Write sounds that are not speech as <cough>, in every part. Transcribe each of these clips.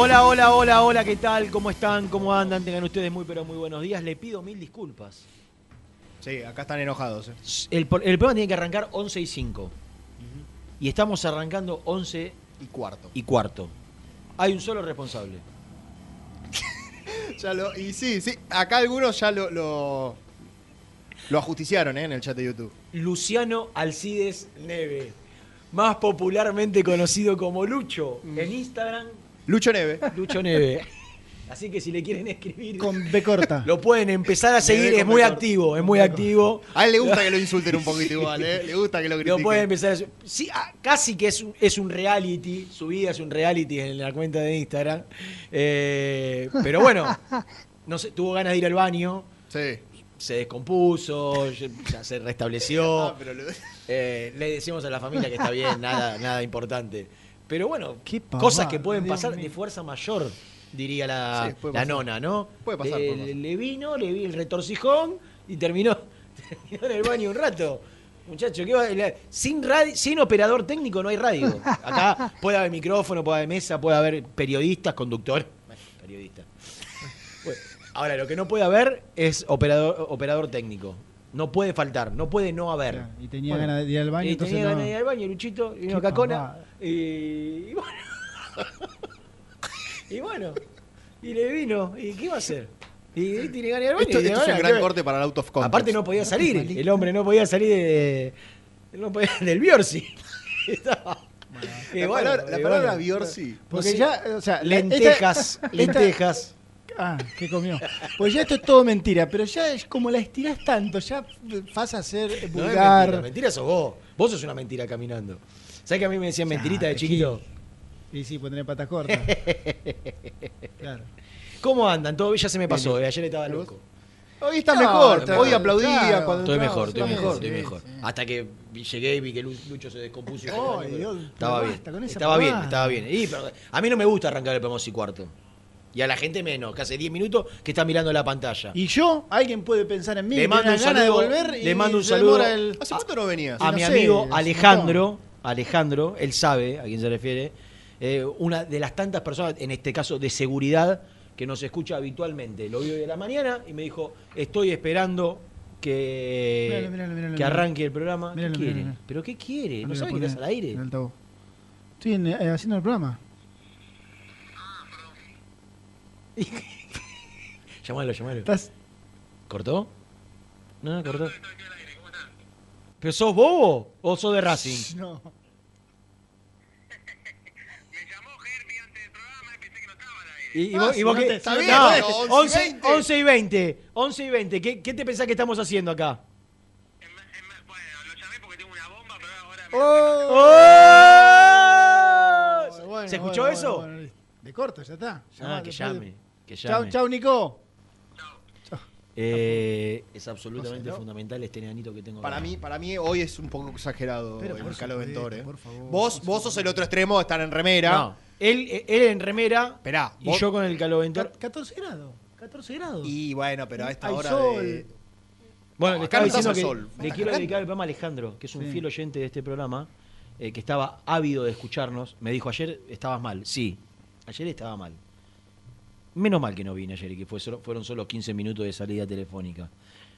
Hola, hola, hola, hola, ¿qué tal? ¿Cómo están? ¿Cómo andan? Tengan ustedes muy, pero muy buenos días. Le pido mil disculpas. Sí, acá están enojados. eh. El, el programa tiene que arrancar 11 y 5. Y estamos arrancando 11 Y cuarto. y cuarto. Hay un solo responsable. <laughs> Ya lo- y sí, sí, acá algunos ya lo, lo, lo ajusticiaron eh, en el chat de YouTube. Luciano Alcides Neve. Más popularmente conocido como Lucho. En Instagram, Lucho Neve. Lucho Neve. <laughs> Así que si le quieren escribir, Con B corta. <laughs> lo pueden empezar a seguir. Es muy activo, es muy activo. A él le gusta que lo insulten un poquito igual, ¿eh? Le gusta que lo critiquen. Lo pueden empezar a sí, ah, casi que es un, es un reality, su vida es un reality en la cuenta de Instagram. Eh, pero bueno, no sé, tuvo ganas de ir al baño, Sí. se descompuso, ya se restableció. <laughs> Ah, pero lo- Eh, le decimos a la familia que está bien, nada, nada importante. Pero bueno, cosas que pueden Dios pasar mío. de fuerza mayor, diría la, Sí, la nona, ¿no? Puede pasar, Eh, puede pasar. Le vino, le vi el retorcijón y terminó, <laughs> terminó en el baño un rato. Muchacho, ¿qué va? Sin, radi- sin operador técnico no hay radio. Acá puede haber micrófono, puede haber mesa, puede haber periodistas, conductores. Bueno, periodistas. Bueno, ahora, lo que no puede haber es operador, operador técnico. No puede faltar, no puede no haber. Y tenía Bueno, ganas de ir al baño, y entonces tenía no- ganas de ir al baño, Luchito, y vino Qué Cacona. Y, y bueno. <laughs> y bueno. Y le vino. ¿Y qué va a hacer? Y, y tiene ganas de ir al baño. Esto, y tiene esto es un gran ¿qué- corte para el out of context. Aparte no podía salir. El hombre no podía salir de, no podía- <laughs> del Biorsi. <laughs> Estaba- La bueno, palabra, la y palabra bueno. Biorsi. Porque No sé, ya, o sea, lentejas, esta- esta- lentejas. Ah, ¿qué comió? Pues ya esto es todo mentira, pero ya es como la estirás tanto, ya pasa a ser No es vulgar. mentira, mentira sos vos. Vos sos una mentira caminando. ¿Sabes que a mí me decían mentirita de chiquito? Y sí, pues tener patas cortas. <laughs> claro. ¿Cómo andan? Todo ya se me pasó. eh, Ayer estaba loco. Hoy está No, mejor. está- Hoy aplaudía claro. cuando Estoy entraba, mejor, estoy mejor, sí, estoy sí, mejor. sí. Hasta que llegué y vi que Lu- Lucho se descompuso. pero Dios, estaba bien. Estaba bien, estaba bien. Y, pero a mí no me gusta arrancar el programa y cuarto. Y a la gente menos, que hace 10 minutos que está mirando la pantalla. Y yo, alguien puede pensar en mí, Le mando un ganas de saludo- volver y le mando un saludo el- ¿Hace cuánto no venías? a no mi sé, amigo Alejandro, Alejandro, él sabe a quién se refiere, eh, una de las tantas personas, en este caso de seguridad, que nos escucha habitualmente. Lo vio hoy de la mañana y me dijo, estoy esperando que, Míralo, míralo, míralo, que míralo. arranque el programa. Míralo, ¿Qué míralo, quiere? míralo. ¿Pero qué quiere? ¿No sabe que estás al aire? en el altavoz. Estoy en- eh, haciendo el programa. <laughs> llamalo, llamalo. Estás. ¿Cortó? No, no, cortó. ¿Pero sos bobo o sos de Racing? No. Y, y vos, y vos no qué- te- Está no, bien, no, bueno, 11 y 11, 20. 11 y 20. 11 y 20. ¿Qué, qué te pensás que estamos haciendo acá? ¡Oh! Bueno, ¿Se escuchó bueno, eso? bueno, bueno, De corto, ya está. Ah, que llame. Que Chau, llame. chau, Nico. Eh, es absolutamente No sé, ¿no? fundamental este nenito que tengo Para acá. mí, para mí hoy es un poco exagerado Pero el Calo ¿eh? por favor, vos, vos sos el otro extremo de estar en remera. No, él, él en remera Esperá, y vos- yo con el caloventor. Ca- 14 grados. 14 grados. Y bueno, pero a esta Hay hora sol. de... Bueno, No, le estaba diciendo que sol, le quiero cagando. dedicar el programa a Alejandro, que es un Sí. fiel oyente de este programa, eh, que estaba ávido de escucharnos. Me dijo, ayer estabas mal. Sí, ayer estaba mal. Menos mal que no vine ayer y que fue solo- fueron solo 15 minutos de salida telefónica.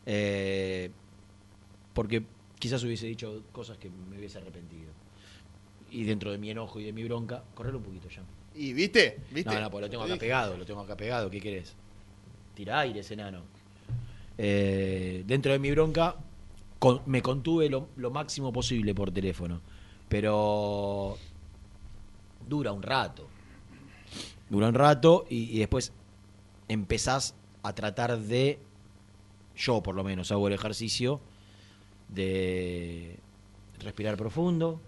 Eh, porque quizás hubiese dicho cosas que me hubiese arrepentido. Y dentro de mi enojo y de mi bronca, correrlo un poquito ya. ¿Y viste? ¿Viste? No, no, pues lo tengo Te acá pegado, lo tengo acá pegado, ¿qué querés? Tira aire, ese enano. Eh, dentro de mi bronca, con- me contuve lo, lo máximo posible por teléfono. Pero dura un rato. Dura un rato y, y después empezás a tratar de, yo por lo menos hago el ejercicio de respirar profundo,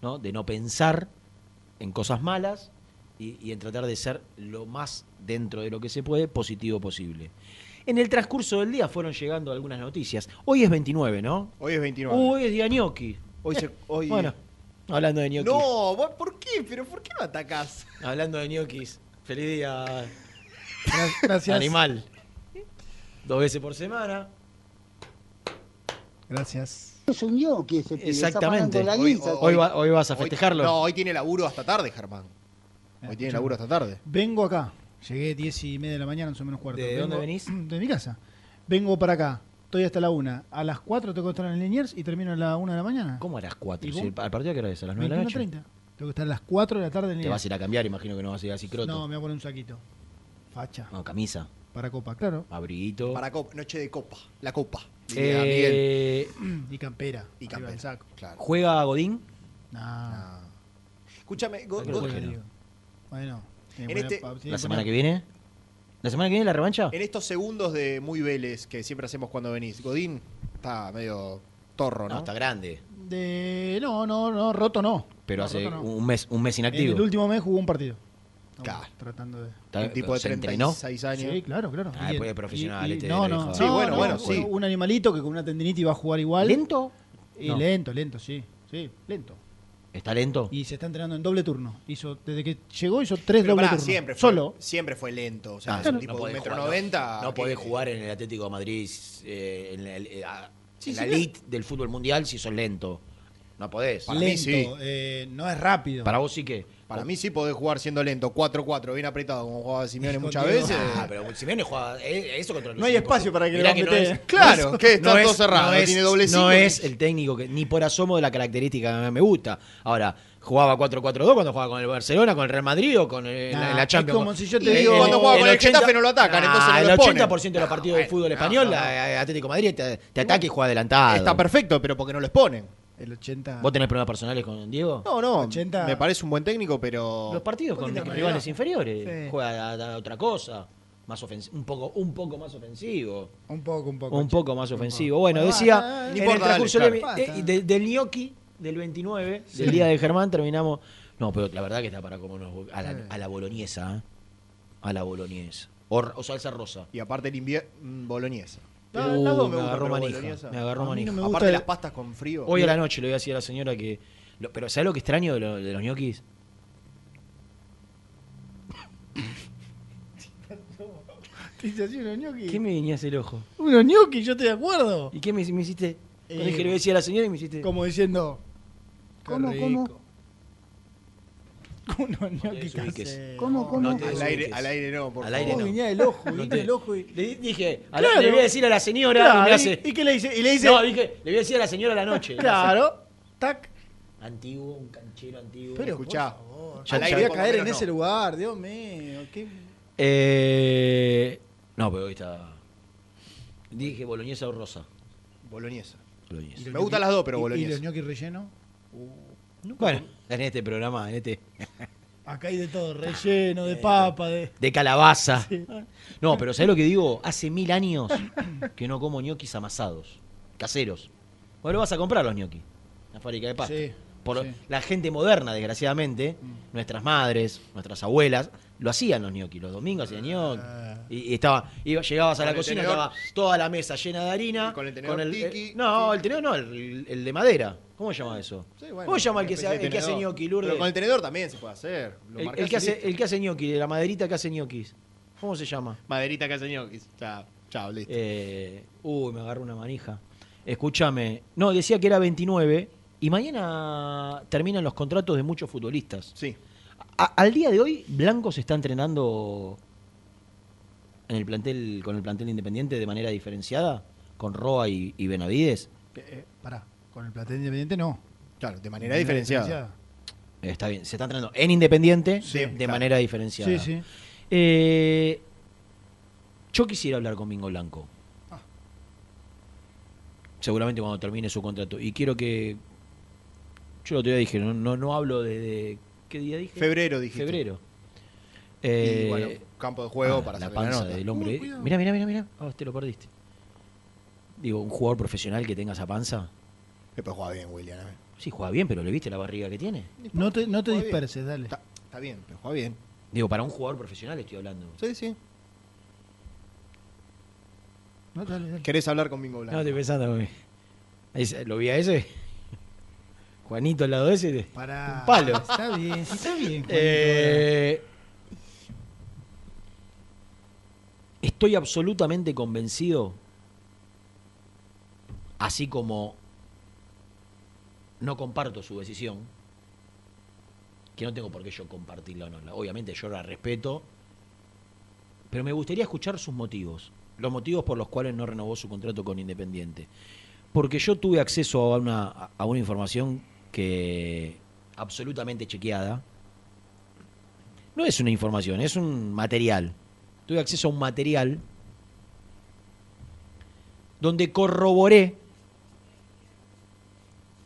¿no? de no pensar en cosas malas y, y en tratar de ser lo más dentro de lo que se puede positivo posible. En el transcurso del día fueron llegando algunas noticias. Hoy es 29, ¿no? Hoy es 29. Hoy es día gnocchi. Hoy se- hoy- Bueno, hablando de gnocchi. No, vos, ¿por qué? ¿Pero por qué lo atacás? Hablando de gnocchis. Feliz día, Gra- Gracias. animal. Dos veces por semana. Gracias. Es un ñoqui ese pibe. Exactamente. Pagando la Hoy- guisa. Hoy, va- hoy vas a Hoy- festejarlo. no, hoy tiene laburo hasta tarde, Germán. Hoy tiene escuchame. laburo hasta tarde. Vengo acá. Llegué 10 y media de la mañana, más o menos cuarto. ¿De Vengo- dónde venís? <clears throat> De mi casa. Vengo para acá. Estoy hasta la 1. A las 4 tengo que estar en Liniers y termino a la 1 de la mañana. ¿Cómo a las 4? ¿Y Si ¿Al partido qué hora es? ¿A las 9 de la noche? 21.30. Tengo que estar a las 4 de la tarde en Te Liniers. vas a ir a cambiar, imagino que no vas a ir así croto. No, me voy a poner un saquito. Facha. No, camisa, Para copa, claro. abriguito. Para copa, noche de copa. La copa. Eh, Y campera. Y campera. saco. Claro. ¿Juega Godín? No. Ah. Escúchame, Go- ¿A qué Go- hora Bueno. En este- ¿La semana que viene? ¿La semana que viene la revancha? en estos segundos de muy Vélez que siempre hacemos cuando venís, Godín está medio torro, ¿no? No, está grande. De... No, no, no, roto no. Pero No, hace roto no. un mes, un mes En inactivo. el último mes jugó un partido. Estamos Claro. Tratando de... Está- Un tipo de ¿Se entrenó? 36 años. Sí, claro, claro. Ah, Y- después de profesional, y- y- este no, no, Sí, bueno, no, bueno, un- sí. Un animalito que con una tendinitis va a jugar igual. ¿Lento? Y No. lento, lento, sí. Sí, lento. ¿Está lento? Y se está entrenando en doble turno. Hizo, desde que llegó hizo tres Pero doble pará, turnos. siempre fue, Solo. Siempre fue lento. O sea, Ah, es un no tipo de un podés metro jugar, noventa. No, no podés que- jugar en el Atlético de Madrid, eh, en la, eh, a- Sí, en sí, la claro. elite del fútbol mundial si sos lento. No podés. Para mí lento, sí. eh, no es rápido. Para vos sí que. Para mí sí podés jugar siendo lento. 4-4, bien apretado como jugaba Simeone <laughs> muchas veces. Ah, pero Simeone juega eh, eso contra los No hay espacio para que Mirá lo que no es- Claro, <laughs> que está no todo es- cerrado, no es- tiene doble No cinco. es el técnico que ni por asomo de la característica que me gusta. Ahora, jugaba 4-4-2 cuando jugaba con el Barcelona, con el Real Madrid o con el- Nah, la, la es Champions. como si yo te El- digo- Cuando juega con el 80 Getafe no lo atacan, entonces no Ah, lo el ponen. 80% de los partidos de fútbol español, la- Atlético Madrid te, te ataca y juega adelantado. Está perfecto, pero porque no lo exponen. El 80. ¿Vos tenés problemas personales con Diego? No, no. 80. Me parece un buen técnico, pero. Los partidos con rivales inferiores. Sí. Juega a, a otra cosa. Más ofens- un, poco, un poco más ofensivo. Un poco, un poco. Un poco más ofensivo. poco. Bueno, Bueno, decía, en el transcurso dale, de- claro. de- de- del gnocchi del 29, Sí. del día de Germán, terminamos. No, pero la verdad que está para como unos- a, la, a la boloñesa. ¿eh? A la boloñesa. O, o salsa rosa. Y aparte el invierno. Boloñesa. Uh, las dos me agarró manija. boloñesa. Me agarró manija. no me gusta Aparte el- las pastas con frío. Hoy a la noche le voy a decir a la señora que. lo- pero ¿sabes lo que extraño de, lo- de los ñoquis? <laughs> Te hice así unos ñoquis. ¿Qué me guiñás el ojo? Unos ñoquis, yo estoy de acuerdo. ¿Y qué me, me hiciste? Eh, dije le voy a decir a la señora y me hiciste. Como diciendo. ¿Cómo, rico. cómo? Unos <laughs> ñoquis desubiques. caseros. ¿Cómo, cómo? No te Al aire, al aire no, por Al favor. aire no. guiñás el ojo, No te- el ojo y. Le dije, a la- Claro. le voy a decir a la señora y me ¿y- hace. ¿y qué le dice? Y le dice. No, dije, le voy a decir a la señora a la noche. Claro. Tac. Antiguo, un canchero antiguo. Pero Escuchá. por favor, Ya- ya- voy a caer en ese lugar, Dios mío. qué- Eh, no, pero hoy está. Dije boloñesa o rosa. Boloñesa. ¿Y los Me gustan las dos, pero ¿Y- ¿Y boloñesa. los ñoquis Bueno, en este programa, en este. <laughs> Acá hay de todo, relleno, de papa, de... De calabaza. No, pero ¿sabés lo que digo? Hace mil años que no como ñoquis amasados, caseros. Bueno, vas a comprar los ñoquis. La fábrica de pasta. Sí, Por sí. la gente moderna, desgraciadamente, nuestras madres, nuestras abuelas, lo hacían los ñoquis. Los domingos hacían ñoquis. Y, y estaba, iba- llegabas a la el cocina, tenedor. estaba toda la mesa llena de harina. Y con el tenedor tiki, eh, no, el tenedor no, el, el de madera. ¿Cómo se llama eso? Sí, bueno, ¿Cómo se llama el que, el hace ñoqui, Lourdes? Pero con el tenedor también se puede hacer. Lo El, el que hace, el que hace ñoqui, de la maderita que hace ñoquis. ¿Cómo se llama? Maderita que hace ñoquis. Chao, chao, listo. Eh, uy, me agarró una manija. Escúchame. No, decía que era 29 y mañana terminan los contratos de muchos futbolistas. Sí. A- al día de hoy, Blanco se está entrenando en el plantel, con el plantel independiente de manera diferenciada, con Roa y, y Benavides. Eh, eh, pará, con el plantel independiente no. Claro, de manera diferenciada. Está bien, se está entrenando en Independiente Sí, de claro. manera diferenciada. Sí, sí. Eh, yo quisiera hablar con Mingo Blanco. Ah. Seguramente cuando termine su contrato. Y quiero que. Yo otro día dije, no, no, no hablo de, de- ¿Qué día dije? Febrero, dijiste. Febrero. Y Eh, bueno, campo de juego ah, para la panza nota. del hombre. Uy, cuidado. mira, mira, mira, mira. Ah, te lo perdiste. Digo, un jugador profesional que tenga esa panza. Después juega bien, William. ¿eh? Sí, juega bien, pero ¿le viste la barriga que tiene? No te, no te bien. disperses, dale. Está, está bien, pero juega bien. Digo, para un jugador profesional estoy hablando. Sí, sí. No, dale, dale. ¿Querés hablar con Mingo Blanco? No, estoy pensando. ¿Lo vi a ese? Juanito al lado de ese. Pará. Un palo. Está bien, está bien. <laughs> Juanito, Eh, estoy absolutamente convencido, así como no comparto su decisión, que no tengo por qué yo compartirla o no. Obviamente yo la respeto, pero me gustaría escuchar sus motivos, los motivos por los cuales no renovó su contrato con Independiente. Porque yo tuve acceso a una, a una información que absolutamente chequeada, no es una información, es un material. Tuve acceso a un material donde corroboré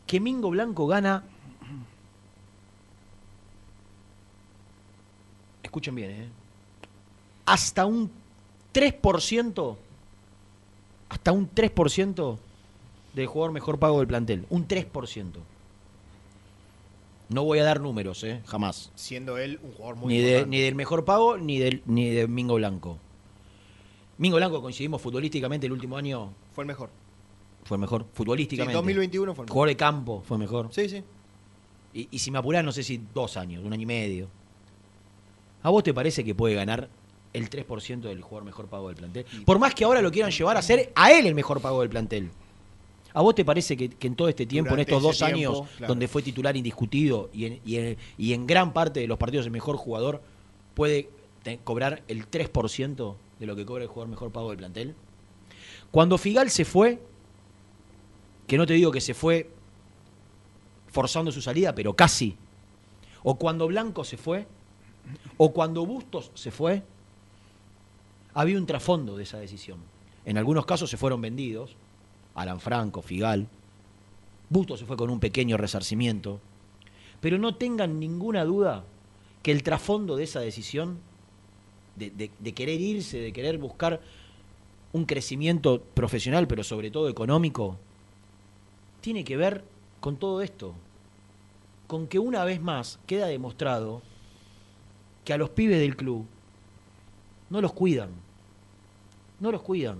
que Mingo Blanco gana. Escuchen bien, ¿eh? Hasta un 3%. Hasta un 3% del jugador mejor pago del plantel. Un 3%. No voy a dar números, ¿eh? Jamás Siendo él un jugador muy ni, de- importante. ni del mejor pago ni del ni de Mingo Blanco. Mingo Blanco coincidimos futbolísticamente el último año Fue el mejor. fue el mejor Sí, futbolísticamente. 2021 fue el mejor. Jugador de campo fue mejor. Sí, sí. Y, y si me apurás, no sé si dos años, un año y medio. ¿A vos te parece que puede ganar el 3% del jugador mejor pago del plantel? Por más que ahora lo quieran llevar a ser a él el mejor pago del plantel. ¿A vos te parece que, que en todo este tiempo, Durante en estos dos tiempo, años, claro. donde fue titular indiscutido y en, y en- y en gran parte de los partidos el mejor jugador, puede te- cobrar el 3% de lo que cobra el jugador mejor pago del plantel? Cuando Figal se fue, que no te digo que se fue forzando su salida, pero casi. O cuando Blanco se fue, o cuando Bustos se fue, había un trasfondo de esa decisión. En algunos casos se fueron vendidos, Alan Franco, Figal. Bustos se fue con un pequeño resarcimiento. Pero no tengan ninguna duda que el trasfondo de esa decisión, de, de- de querer irse, de querer buscar un crecimiento profesional, pero sobre todo económico, tiene que ver con todo esto. Con que una vez más queda demostrado que a los pibes del club no los cuidan. No los cuidan.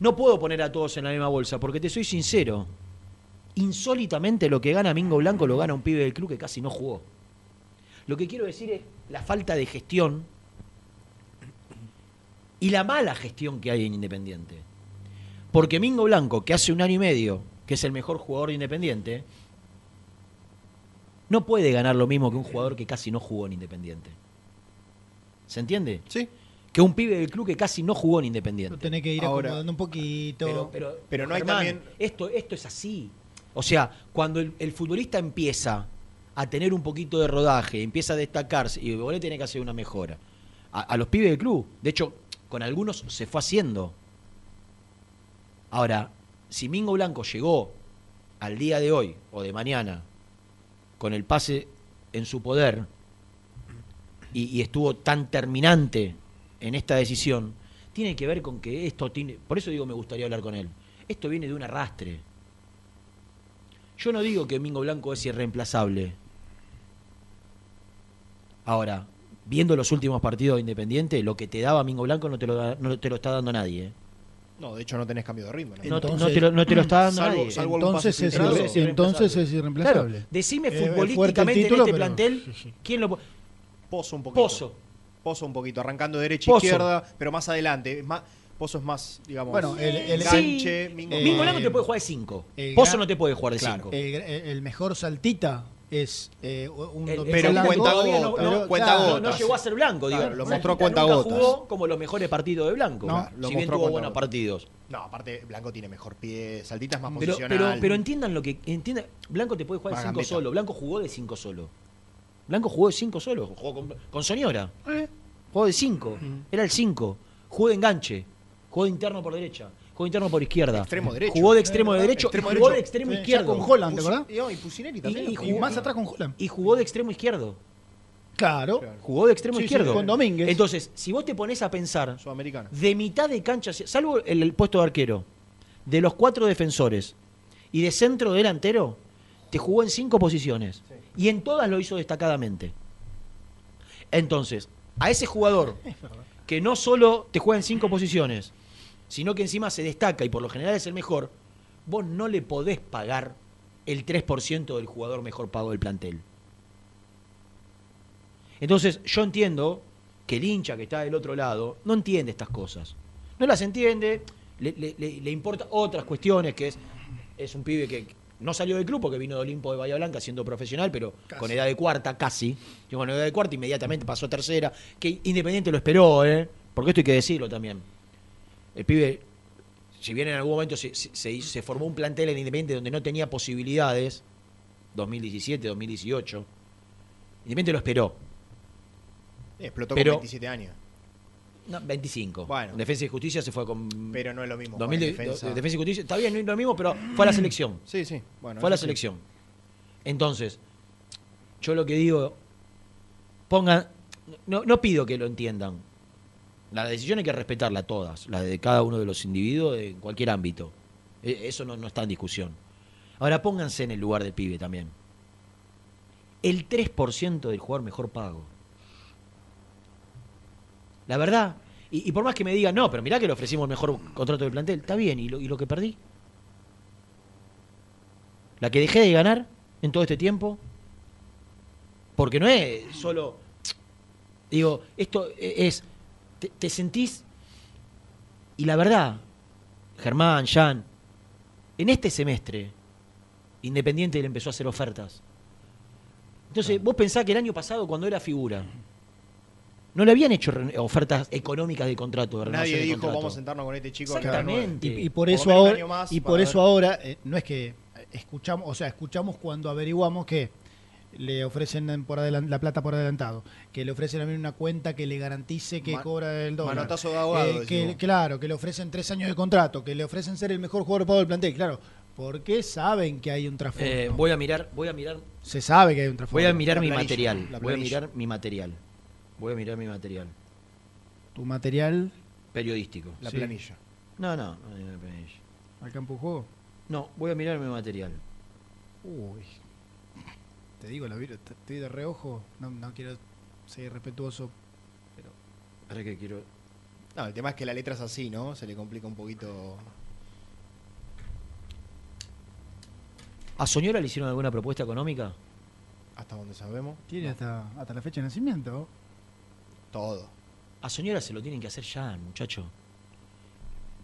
No puedo poner a todos en la misma bolsa, porque te soy sincero. Insólitamente lo que gana Mingo Blanco lo gana un pibe del club que casi no jugó. Lo que quiero decir es la falta de gestión y la mala gestión que hay en Independiente. Porque Mingo Blanco, que hace un año y medio, que es el mejor jugador de Independiente, no puede ganar lo mismo que un jugador que casi no jugó en Independiente. ¿Se entiende? Sí. Que un pibe del club que casi no jugó en Independiente. Lo tenés que ir Ahora- acomodando un poquito. Pero, pero, Pero no hay Germán, también- Esto, esto es así. O sea, cuando el, el futbolista empieza a tener un poquito de rodaje, empieza a destacarse, y vos le tenés que hacer una mejora. A, a los pibes del club. De hecho, con algunos se fue haciendo. Ahora, si Mingo Blanco llegó al día de hoy o de mañana con el pase en su poder y, y estuvo tan terminante en esta decisión, tiene que ver con que esto tiene. Por eso digo, me gustaría hablar con él. Esto viene de un arrastre. Yo no digo que Mingo Blanco es irreemplazable. Ahora, viendo los últimos partidos de Independiente, lo que te daba Mingo Blanco no te lo, da- no te lo está dando nadie. ¿eh? No, de hecho no tenés cambio de ritmo. ¿no? No, te- no Entonces- te lo, no te lo está dando Salvo- nadie. salvo algún Entonces es, Es entonces es Claro, irreemplazable. decime Eh, futbolísticamente título, en este pero- plantel. ¿quién lo po- Pozo un poquito. Pozo. Pozo un poquito, arrancando derecha Pozo. izquierda, pero más adelante. Es más, Pozo es más, digamos. Bueno, el- el- enganche. Sí, Mingo- eh, Mingo te puede jugar de 5. el Pozo gran- no te puede jugar de Claro. 5. El, el mejor saltita es eh, un pero blanco, cuenta todavía gota, no- no, cuenta claro, No, gotas. no llegó a ser blanco, digo. Claro, lo Saltita mostró nunca cuentagotas. jugó como los mejores partidos de Blanco. No, lo si bien tuvo buenos partidos. No, aparte, Blanco tiene mejor pie. Saltita es más Pero, posicional. pero, pero entiendan lo que. Entiendan, Blanco te puede jugar de Más 5 gambeta. solo. Blanco jugó de 5 solo. Blanco jugó de 5 solo. Jugó con, con Soñora. Jugó de 5. Era el 5. Jugó de enganche. Jugó de interno por derecha. Jugó de interno por izquierda. Extremo derecho. Jugó de extremo de derecho. Extremo y jugó derecho. de extremo Sí, izquierdo. con Holland, ¿te acordás? y, no, y Pusineri también. Y- y lo Y jugó. más atrás con Holland. Y jugó de extremo izquierdo. Claro. Jugó de extremo Sí, sí, izquierdo. con Domínguez. Entonces, si vos te pones a pensar Sudamericano. de mitad de cancha, salvo el, el puesto de arquero, de los cuatro defensores y de centro delantero, te jugó en cinco posiciones. Y en todas lo hizo destacadamente. Entonces, a ese jugador que no solo te juega en cinco posiciones, sino que encima se destaca y por lo general es el mejor, vos no le podés pagar el 3% del jugador mejor pago del plantel. Entonces, yo entiendo que el hincha que está del otro lado no entiende estas cosas. No las entiende, le, le- le- importa otras cuestiones, que es, es un pibe que no salió del club porque vino de Olimpo de Bahía Blanca siendo profesional, pero con edad de cuarta, casi. Llegó con edad de cuarta, inmediatamente pasó a tercera, que Independiente lo esperó, ¿eh? porque esto hay que decirlo también. El pibe, si bien en algún momento se, se- se hizo- se formó un plantel en Independiente donde no tenía posibilidades, 2017, 2018, Independiente lo esperó. Explotó Pero- con 27 años. No, 25. Bueno. Defensa y Justicia se fue con. Pero no es lo mismo. 2000 jugar de- en defensa. de- defensa y Justicia. Está bien, no es lo mismo, pero fue a la selección. Sí, sí. Bueno, fue a la sí. selección. Entonces, yo lo que digo, pongan. No, no pido que lo entiendan. La decisión hay que respetarla todas, la de cada uno de los individuos en cualquier ámbito. E- Eso no, no está en discusión. Ahora pónganse en el lugar del pibe también. El 3% del jugador mejor pago. La verdad. Y, y por más que me digan, no, pero mirá que le ofrecimos el mejor contrato del plantel. Está bien, ¿y lo, y lo que perdí? La que dejé de ganar en todo este tiempo. Porque no es solo. Digo, esto es. Te, te sentís. Y la verdad, Germán, Jan, en este semestre, Independiente le empezó a hacer ofertas. Entonces, vos pensás que el año pasado, cuando era figura, no le habían hecho ofertas económicas de contrato. De Nadie dijo, contrato. vamos a sentarnos con este chico. a que haga nueve". Exactamente. Y, y por eso ahora, y por ver. eso ahora eh, no es que escuchamos, o sea, escuchamos cuando averiguamos que le ofrecen por la plata por adelantado, que le ofrecen también una cuenta que le garantice que Ma- cobra el dólar. manotazo de abogado, Eh, que, claro, que le ofrecen tres años de contrato, que le ofrecen ser el mejor jugador pago del plantel, claro, porque saben que hay un trasfondo. Eh, voy a mirar, voy a mirar, Se sabe que hay un trasfondo. voy a mirar La mi planilla, material. Voy a mirar mi material. Voy a mirar mi material Tu material periodístico. La Sí. planilla. No, no, no, no, no, planilla. al campo de juego. No, voy a mirar mi material. Uy. Te digo, la vi- estoy de reojo, no, no quiero ser respetuoso, pero Ahora que quiero. No, el tema es que la letra es así, ¿no? Se le complica un poquito. ¿A Soñora le hicieron alguna propuesta económica? Hasta donde sabemos. tiene hasta, hasta la fecha de nacimiento. Todo. A Soñora se lo tienen que hacer ya, muchacho.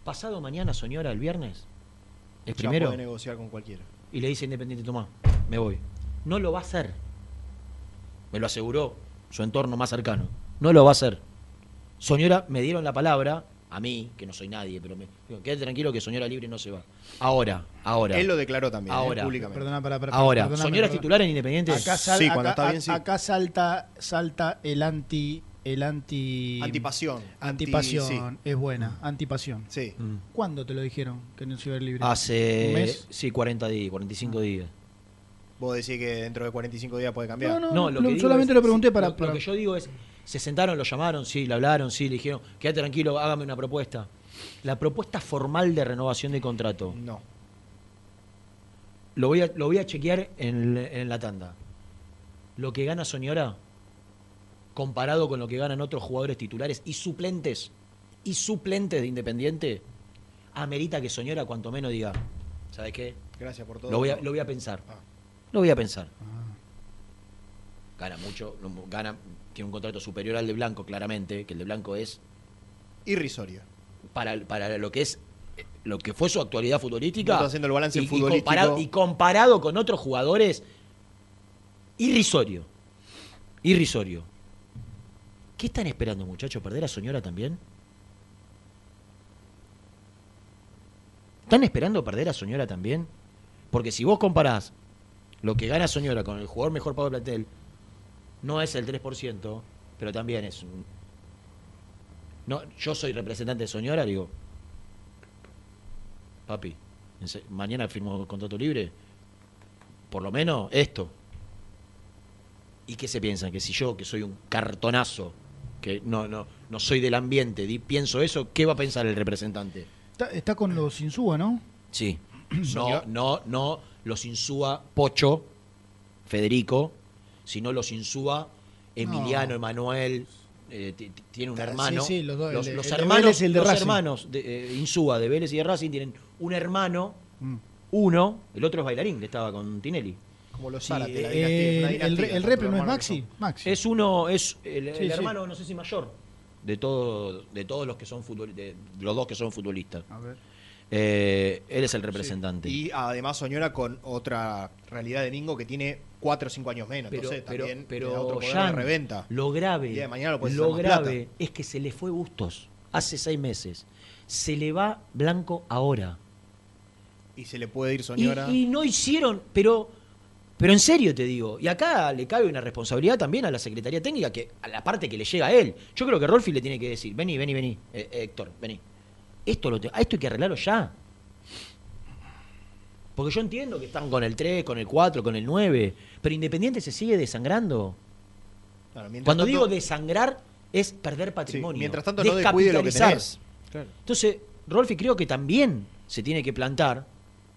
Pasado mañana, Soñora, el viernes, el Ya primero, puede negociar con cualquiera. y le dice Independiente, toma, me voy. No lo va a hacer. Me lo aseguró su entorno más cercano. No lo va a hacer. Soñora, me dieron la palabra, a mí, que no soy nadie, pero me digo, quédate tranquilo que Soñora libre no se va. Ahora, ahora. Él lo declaró también, ¿eh? Ahora. públicamente. Perdona, para, para, ahora, ¿Soñora es perdona. titular en Independiente? Acá, sal- Sí, acá- cuando está bien, sí. acá salta, salta el anti el anti... Antipasión. Anti- Antipasión, es buena, antipasión. Sí. Mm. ¿Cuándo te lo dijeron que no se iba a ir libre? Hace. ¿Un mes? Sí, 40 días, 45 días. Vos decís que dentro de 45 días puede cambiar. No, no, No, lo solamente es- lo pregunté sí, para... Lo, para- lo que yo digo es: se sentaron, lo llamaron, sí, le hablaron, sí, le dijeron, quédate tranquilo, hágame una propuesta. La propuesta formal de renovación de contrato. No. Lo voy a, lo voy a chequear en, en la tanda. Lo que gana Soñora, comparado con lo que ganan otros jugadores titulares y suplentes, y suplentes de Independiente, amerita que Soñora cuanto menos diga, ¿sabes qué? Gracias por todo. Lo voy a, lo voy a pensar. Ah. Lo voy a pensar. Gana mucho, gana, tiene un contrato superior al de Blanco, claramente, que el de Blanco es Irrisorio. para, para lo que es eh, lo que fue su actualidad futbolística. No haciendo el balance y, y futbolístico. comparado, y comparado con otros jugadores, irrisorio. Irrisorio. ¿Qué están esperando, muchachos? ¿Perder a Soñora también? ¿Están esperando perder a Soñora también? Porque si vos comparás lo que gana Soñora con el jugador mejor pago del plantel, no es el 3%, pero también es un... No, yo soy representante de Soñora, digo, papi, mañana firmo contrato libre, por lo menos esto. ¿Y qué se piensan? Que si yo, que soy un cartonazo, que no, no, no soy del ambiente, di- pienso eso, ¿qué va a pensar el representante? Está, está con los Insúa, ¿no? Sí. <clears throat> No, no, no los insúa Pocho, Federico, sino los insúa Emiliano, No. Emanuel. eh, ti- ti- tiene un Ah, sí, hermano. sí, los dos, los, el de- los el de hermanos, el de los hermanos de eh, Insúa, de Vélez y de Racing, tienen un hermano, Mm. uno, el otro es bailarín, que estaba con Tinelli. Como los Sí, Zárate, la eh, dinastía, una el, dinastía, el no es Maxi. Maxi. Es uno, es el, el Sí, sí. hermano, no sé si mayor, de todo, de todos los que son futbol, de los dos que son futbolistas. A ver. Eh, él es el representante. Y además Soñora con otra realidad de Ningo que tiene 4 o 5 años menos. pero, Entonces pero, también pero, le da otro poder de reventa. lo grave, El día de mañana lo grave plata. es que se le fue Bustos hace seis meses. Se le va Blanco ahora. Y se le puede ir Y, Soñora. y no hicieron, pero, pero en serio te digo, y acá le cabe una responsabilidad también a la Secretaría Técnica, que a la parte que le llega a él. Yo creo que Rolfi le tiene que decir, vení, vení, vení, eh, eh, Héctor, vení. Esto, lo te- a esto hay que arreglarlo ya. Porque yo entiendo que están con el 3, con el 4, con el 9, pero Independiente se sigue desangrando. Claro, Cuando tanto- digo desangrar, es perder sí, patrimonio. mientras tanto no descuide lo que tenés. Claro. Entonces, Rolfi creo que también se tiene que plantar,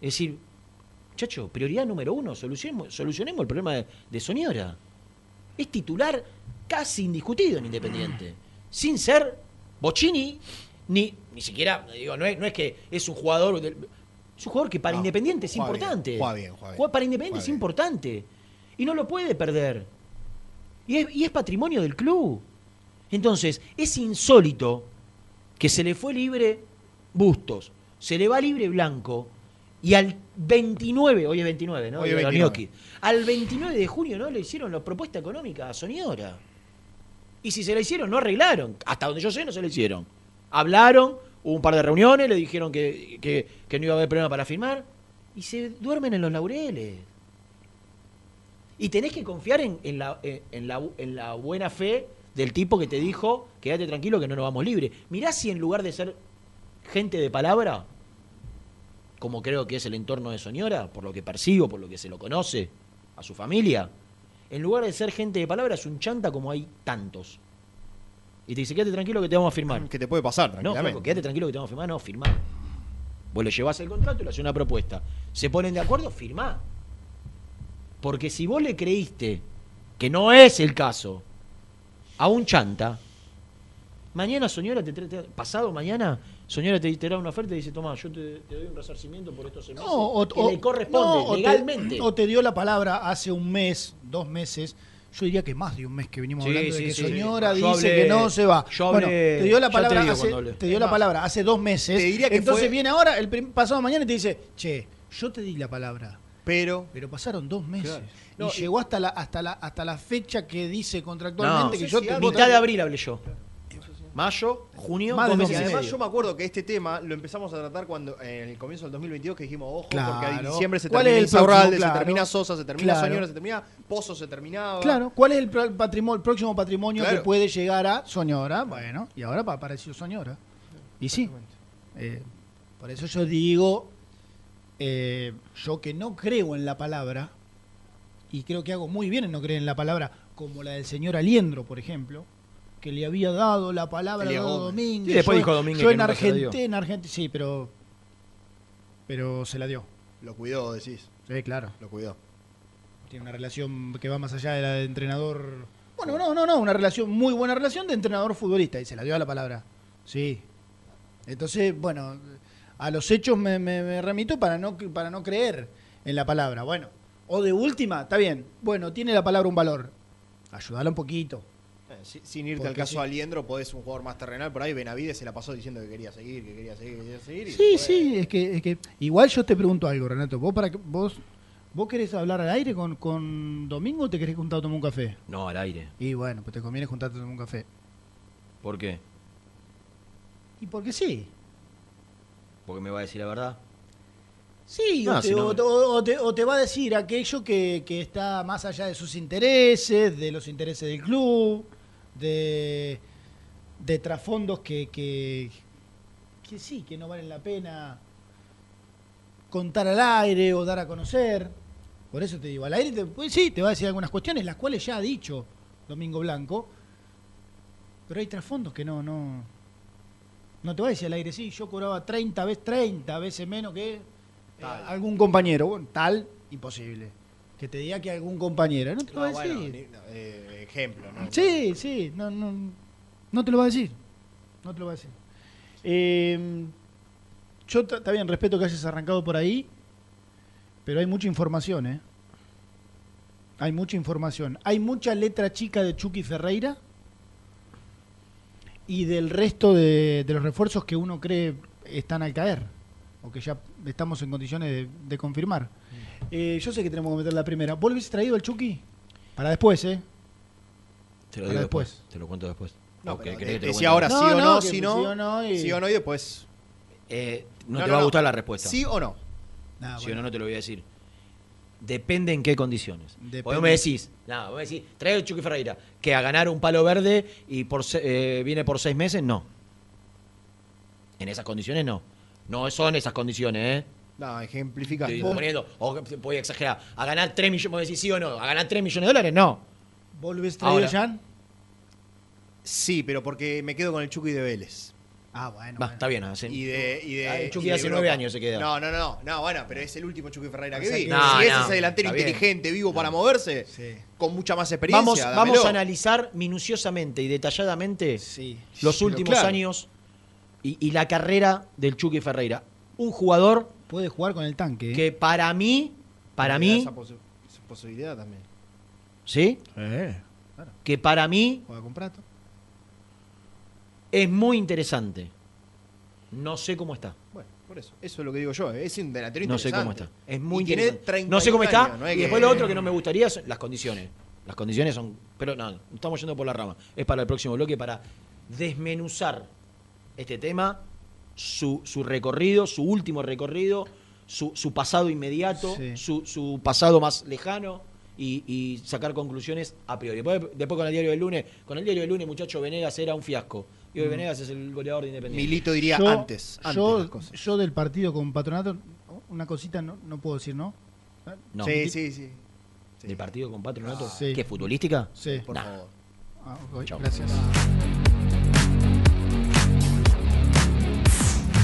es decir, chacho, prioridad número uno, solucionemos, solucionemos el problema de, de Soñora. Es titular casi indiscutido en Independiente, sin ser Bocini, ni, ni siquiera, digo, no es, no es que es un jugador, del- es un jugador que para No, Independiente es bien, importante. juega bien, juega bien. Para Independiente Juega es importante. Y no lo puede perder. Y es, y es patrimonio del club. Entonces, es insólito que se le fue libre Bustos, se le va libre Blanco, y al 29, hoy es 29, ¿no? Hoy es De los 29. gnocchi. Al 29 de junio no le hicieron la propuesta económica a Soñora. Y si se la hicieron, no arreglaron. Hasta donde yo sé, no se la hicieron. Hablaron, hubo un par de reuniones, le dijeron que, que- que no iba a haber problema para firmar, y se duermen en los laureles. Y tenés que confiar en, en la, en- en la, en la buena fe del tipo que te dijo, quédate tranquilo que no nos vamos libre. Mirá si en lugar de ser gente de palabra, como creo que es el entorno de Soñora, por lo que percibo, por lo que se lo conoce, a su familia, en lugar de ser gente de palabra es un chanta como hay tantos. Y te dice, quédate tranquilo que te vamos a firmar. Que te puede pasar, No, tranquilamente. flaco, quédate tranquilo que te vamos a firmar, no, firmá. Vos le llevás el contrato y le haces una propuesta. ¿Se ponen de acuerdo? Firmá. Porque si vos le creíste que no es el caso a un chanta, mañana Soñora te, te- pasado mañana, Soñora te, te da una oferta y dice, toma, yo te, te doy un resarcimiento por estos meses No, o, que o- le corresponde no, o te- legalmente. o te dio la palabra hace un mes, dos meses. Yo diría que más de un mes que venimos Sí, hablando de sí, que sí. Yo dice hablé- que no se va. yo bueno, hablé- te dio la te palabra digo hace, te dio la palabra hace dos meses. te diría que entonces fue- viene ahora, el pasado mañana y te dice, che, yo te di la palabra. Pero Pero pasaron dos meses. Claro. Y No, y- llegó hasta la, hasta la, hasta la fecha que dice contractualmente No, que yo si te mitad de abril hablé yo. Mayo, junio, Más dos Y además yo me acuerdo que este tema lo empezamos a tratar cuando en el comienzo del 2022 que dijimos, ojo, porque en diciembre se ¿Cuál termina es el próximo? se Claro. termina Sosa, se termina Claro. Soñora, se termina Pozo, se terminaba. Claro, ¿cuál es el, pro- patrimonio, el próximo patrimonio Claro. que puede llegar a Soñora? Bueno, y ahora apareció Soñora. Y sí, eh, por eso yo digo, eh, yo que no creo en la palabra, y creo que hago muy bien en no creer en la palabra, como la del señor Aliendro, por ejemplo, que le había dado la palabra a. Domínguez. Sí, después yo, dijo Domínguez yo que en. Argentina, en Argentina, sí, pero, pero se la dio. Lo cuidó, decís. Sí, claro. Lo cuidó. Tiene una relación que va más allá de la de entrenador. Bueno, no, no, no, una relación, muy buena relación de entrenador-futbolista. Y se la dio a la palabra. Sí. Entonces, bueno, a los hechos me, me- me remito para no, para no creer en la palabra. Bueno, o de última, está bien. Bueno, tiene la palabra un valor. Ayúdala un poquito. Si- sin irte Porque al caso sí. Aliendro, podés un jugador más terrenal. Por ahí Benavides se la pasó diciendo que quería seguir, que quería seguir, que quería seguir. Sí, después- sí, es que, es que igual yo te pregunto algo, Renato. ¿Vos para que, vos, vos querés hablar al aire con, con Domingo o te querés juntar a tomar un café? No, al aire. Y bueno, pues te conviene juntarte a tomar un café. ¿Por qué? Y porque sí. Porque me va a decir la verdad. Sí, No, o, te, si no- o te- o te- o te va a decir aquello que, que está más allá de sus intereses, de los intereses del club, de, de trasfondos que, que, que sí, que no valen la pena contar al aire o dar a conocer. Por eso te digo, al aire te, pues sí, te va a decir algunas cuestiones, las cuales ya ha dicho Domingo Blanco, pero hay trasfondos que no, no, no te va a decir al aire, sí, yo cobraba 30 veces, 30 veces menos que eh, algún compañero. Bueno, tal, imposible. Que te diga que algún compañero, no te lo No, va a decir. no, eh, ejemplo, ¿no? Sí, sí, no, no, no te lo va a decir. No te lo va a decir. Eh, yo está bien, respeto que hayas arrancado por ahí, pero hay mucha información, ¿eh? Hay mucha información. Hay mucha letra chica de Chucky Ferreira y del resto de, de los refuerzos que uno cree están al caer o que ya estamos en condiciones de, de confirmar. Eh, yo sé que tenemos que meter la primera. ¿Vos lo hubiese traído el Chucky? Para después, ¿eh? Te lo digo después. después. Te lo cuento después. No, Ok, pero ¿querés que de- te lo decía cuente? ahora sí o no, si sí no, o no y- sí o no y después. Eh, no, No, te no, va a gustar la respuesta. ¿Sí o no? Nah, Sí o no, no te lo voy a decir. Depende en qué condiciones. Depende. Vos me decís, no, vos me decís, trae el Chucky Ferreira, que a ganar un palo verde y por se- eh, viene por seis meses, no. En esas condiciones, no. No son esas condiciones, ¿eh? No, ejemplifica. Estoy poniendo, o voy a exagerar, a ganar 3 millones, vos decís sí o no, a ganar 3 millones de dólares, no. ¿Vos lo hubiese traído, Ahora. Jan? Sí, pero porque me quedo con el Chucky de Vélez. Ah, bueno. Va, bueno. está bien, hacen- Y de, y de, Ah, el Chucky y de hace Europa. nueve años se queda. No, no, no, no, bueno, pero es el último Chucky Ferreira que vi. que- No, si no, es ese delantero está bien. inteligente, vivo para moverse, Sí. con mucha más experiencia. Vamos, dámelo. vamos a analizar minuciosamente y detalladamente Sí. los Pero últimos claro. años y, y la carrera del Chucky Ferreira. Un jugador Puede jugar con el tanque. ¿eh? que para mí, para mí, Esa, posi- esa posibilidad también. ¿sí? Eh, Que para mí juega con Prato. es muy interesante. No sé cómo está. Bueno, por eso. Eso es lo que digo yo. Es un delantero No sé interesante. cómo está. Es muy Y tiene interesante. 31 No sé cómo está. años, no es y que- después lo otro que no me gustaría son las condiciones. Las condiciones son. Pero no estamos yendo por la rama. Es para el próximo bloque para desmenuzar este tema, su, su recorrido, su último recorrido, su, su pasado inmediato, Sí. su, su pasado más lejano. Y, y sacar conclusiones a priori. Después, después con el diario del lunes, con el diario del lunes, muchacho, Venegas era un fiasco. Y Mm. hoy Venegas es el goleador de Independiente. Milito diría Yo- antes. Antes yo, las cosas. yo del partido con Patronato, una cosita no, no puedo decir, ¿no? No. Sí, sí, sí. Sí. ¿Del partido con Patronato? Sí. ¿Qué, futbolística? Sí. Por Nah. favor. Ah, gracias.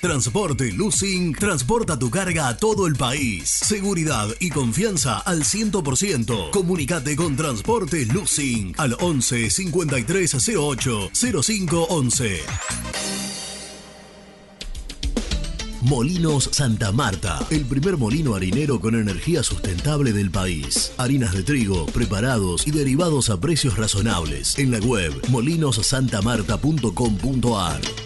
Transporte Lucing transporta tu carga a todo el país. Seguridad y confianza al 100%. Comunicate con Transporte Lucing al 11 5308 0511. Molinos Santa Marta, el primer molino harinero con energía sustentable del país. Harinas de trigo, preparados y derivados a precios razonables. En la web molinosantamarta.com.ar.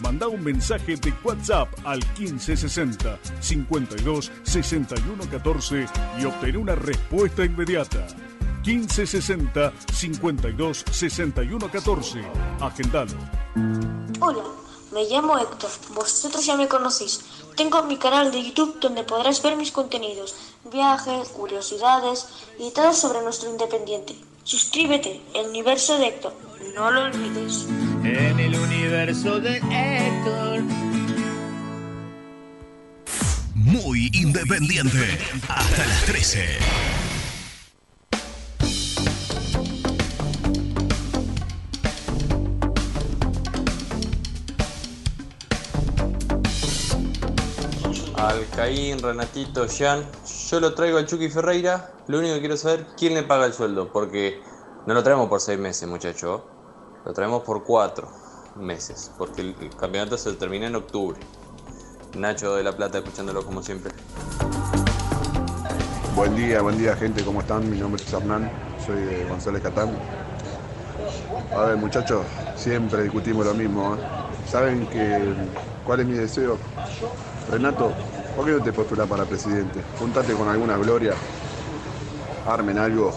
Manda un mensaje de WhatsApp al 1560 52 61 14 y obtén una respuesta inmediata. 1560 52 61 14. Agendalo. Hola, me llamo Héctor. Vosotros ya me conocéis. Tengo mi canal de YouTube donde podrás ver mis contenidos, viajes, curiosidades y todo sobre nuestro independiente. Suscríbete, el universo de Héctor. No lo olvides. En el universo de Héctor. Muy independiente. Hasta las 13. Alcaín, Renatito, Jean, yo lo traigo al Chucky Ferreira. Lo único que quiero saber quién le paga el sueldo, porque no lo traemos por seis meses, muchacho. Lo traemos por cuatro meses, porque el campeonato se termina en octubre. Nacho de la Plata, escuchándolo como siempre. Buen día, buen día gente, ¿cómo están? Mi nombre es Hernán, soy de González Catán. A ver muchachos, siempre discutimos lo mismo. ¿eh? ¿Saben que, cuál es mi deseo? Renato, ¿por qué no te postulas para presidente? Juntate con alguna gloria, armen algo,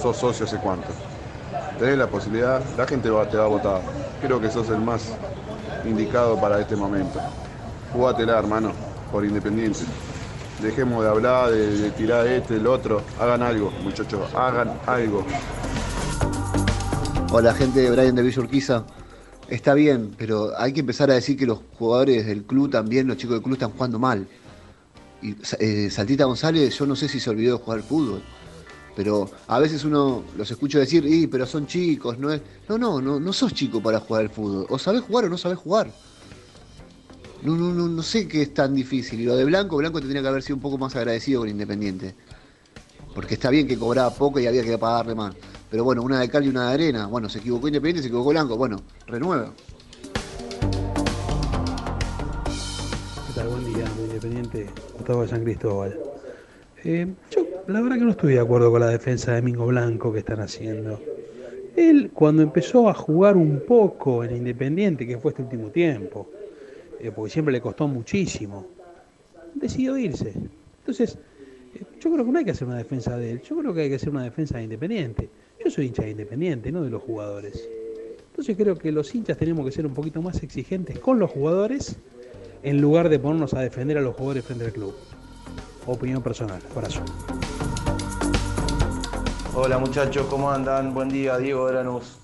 sos socio hace cuánto. Tenés la posibilidad, la gente va- te va a votar. Creo que sos el más indicado para este momento. Jugátela, hermano, por Independiente. Dejemos de hablar, de, tirar este, el otro. Hagan algo, muchachos, hagan algo. Hola gente de Brian de Villa Urquiza. Está bien, pero hay que empezar a decir que los jugadores del club también, los chicos del club están jugando mal. Y eh, Saltita González, yo no sé si se olvidó de jugar fútbol. Pero a veces uno los escucha decir, y pero son chicos, no es. No, no, no, no sos chico para jugar al fútbol. O sabés jugar o no sabés jugar. No, no, no, no sé qué es tan difícil. Y lo de Blanco, Blanco tendría que haber sido un poco más agradecido con Independiente. Porque está bien que cobraba poco y había que pagarle más. Pero bueno, una de cal y una de arena. Bueno, se equivocó Independiente, se equivocó Blanco. Bueno, renueva. ¿Qué tal? Buen día, independiente. Gustavo de San Cristóbal. Eh, yo, la verdad que no estoy de acuerdo con la defensa de Mingo Blanco que están haciendo. Él, cuando empezó a jugar un poco en Independiente, que fue este último tiempo, eh, porque siempre le costó muchísimo, decidió irse. Entonces, eh, yo creo que no hay que hacer una defensa de él, yo creo que hay que hacer una defensa de Independiente. Yo soy hincha de Independiente, no de los jugadores. Entonces creo que los hinchas tenemos que ser un poquito más exigentes con los jugadores en lugar de ponernos a defender a los jugadores frente al club. Opinión personal, abrazo. Hola muchachos, ¿cómo andan? Buen día, Diego de Lanús.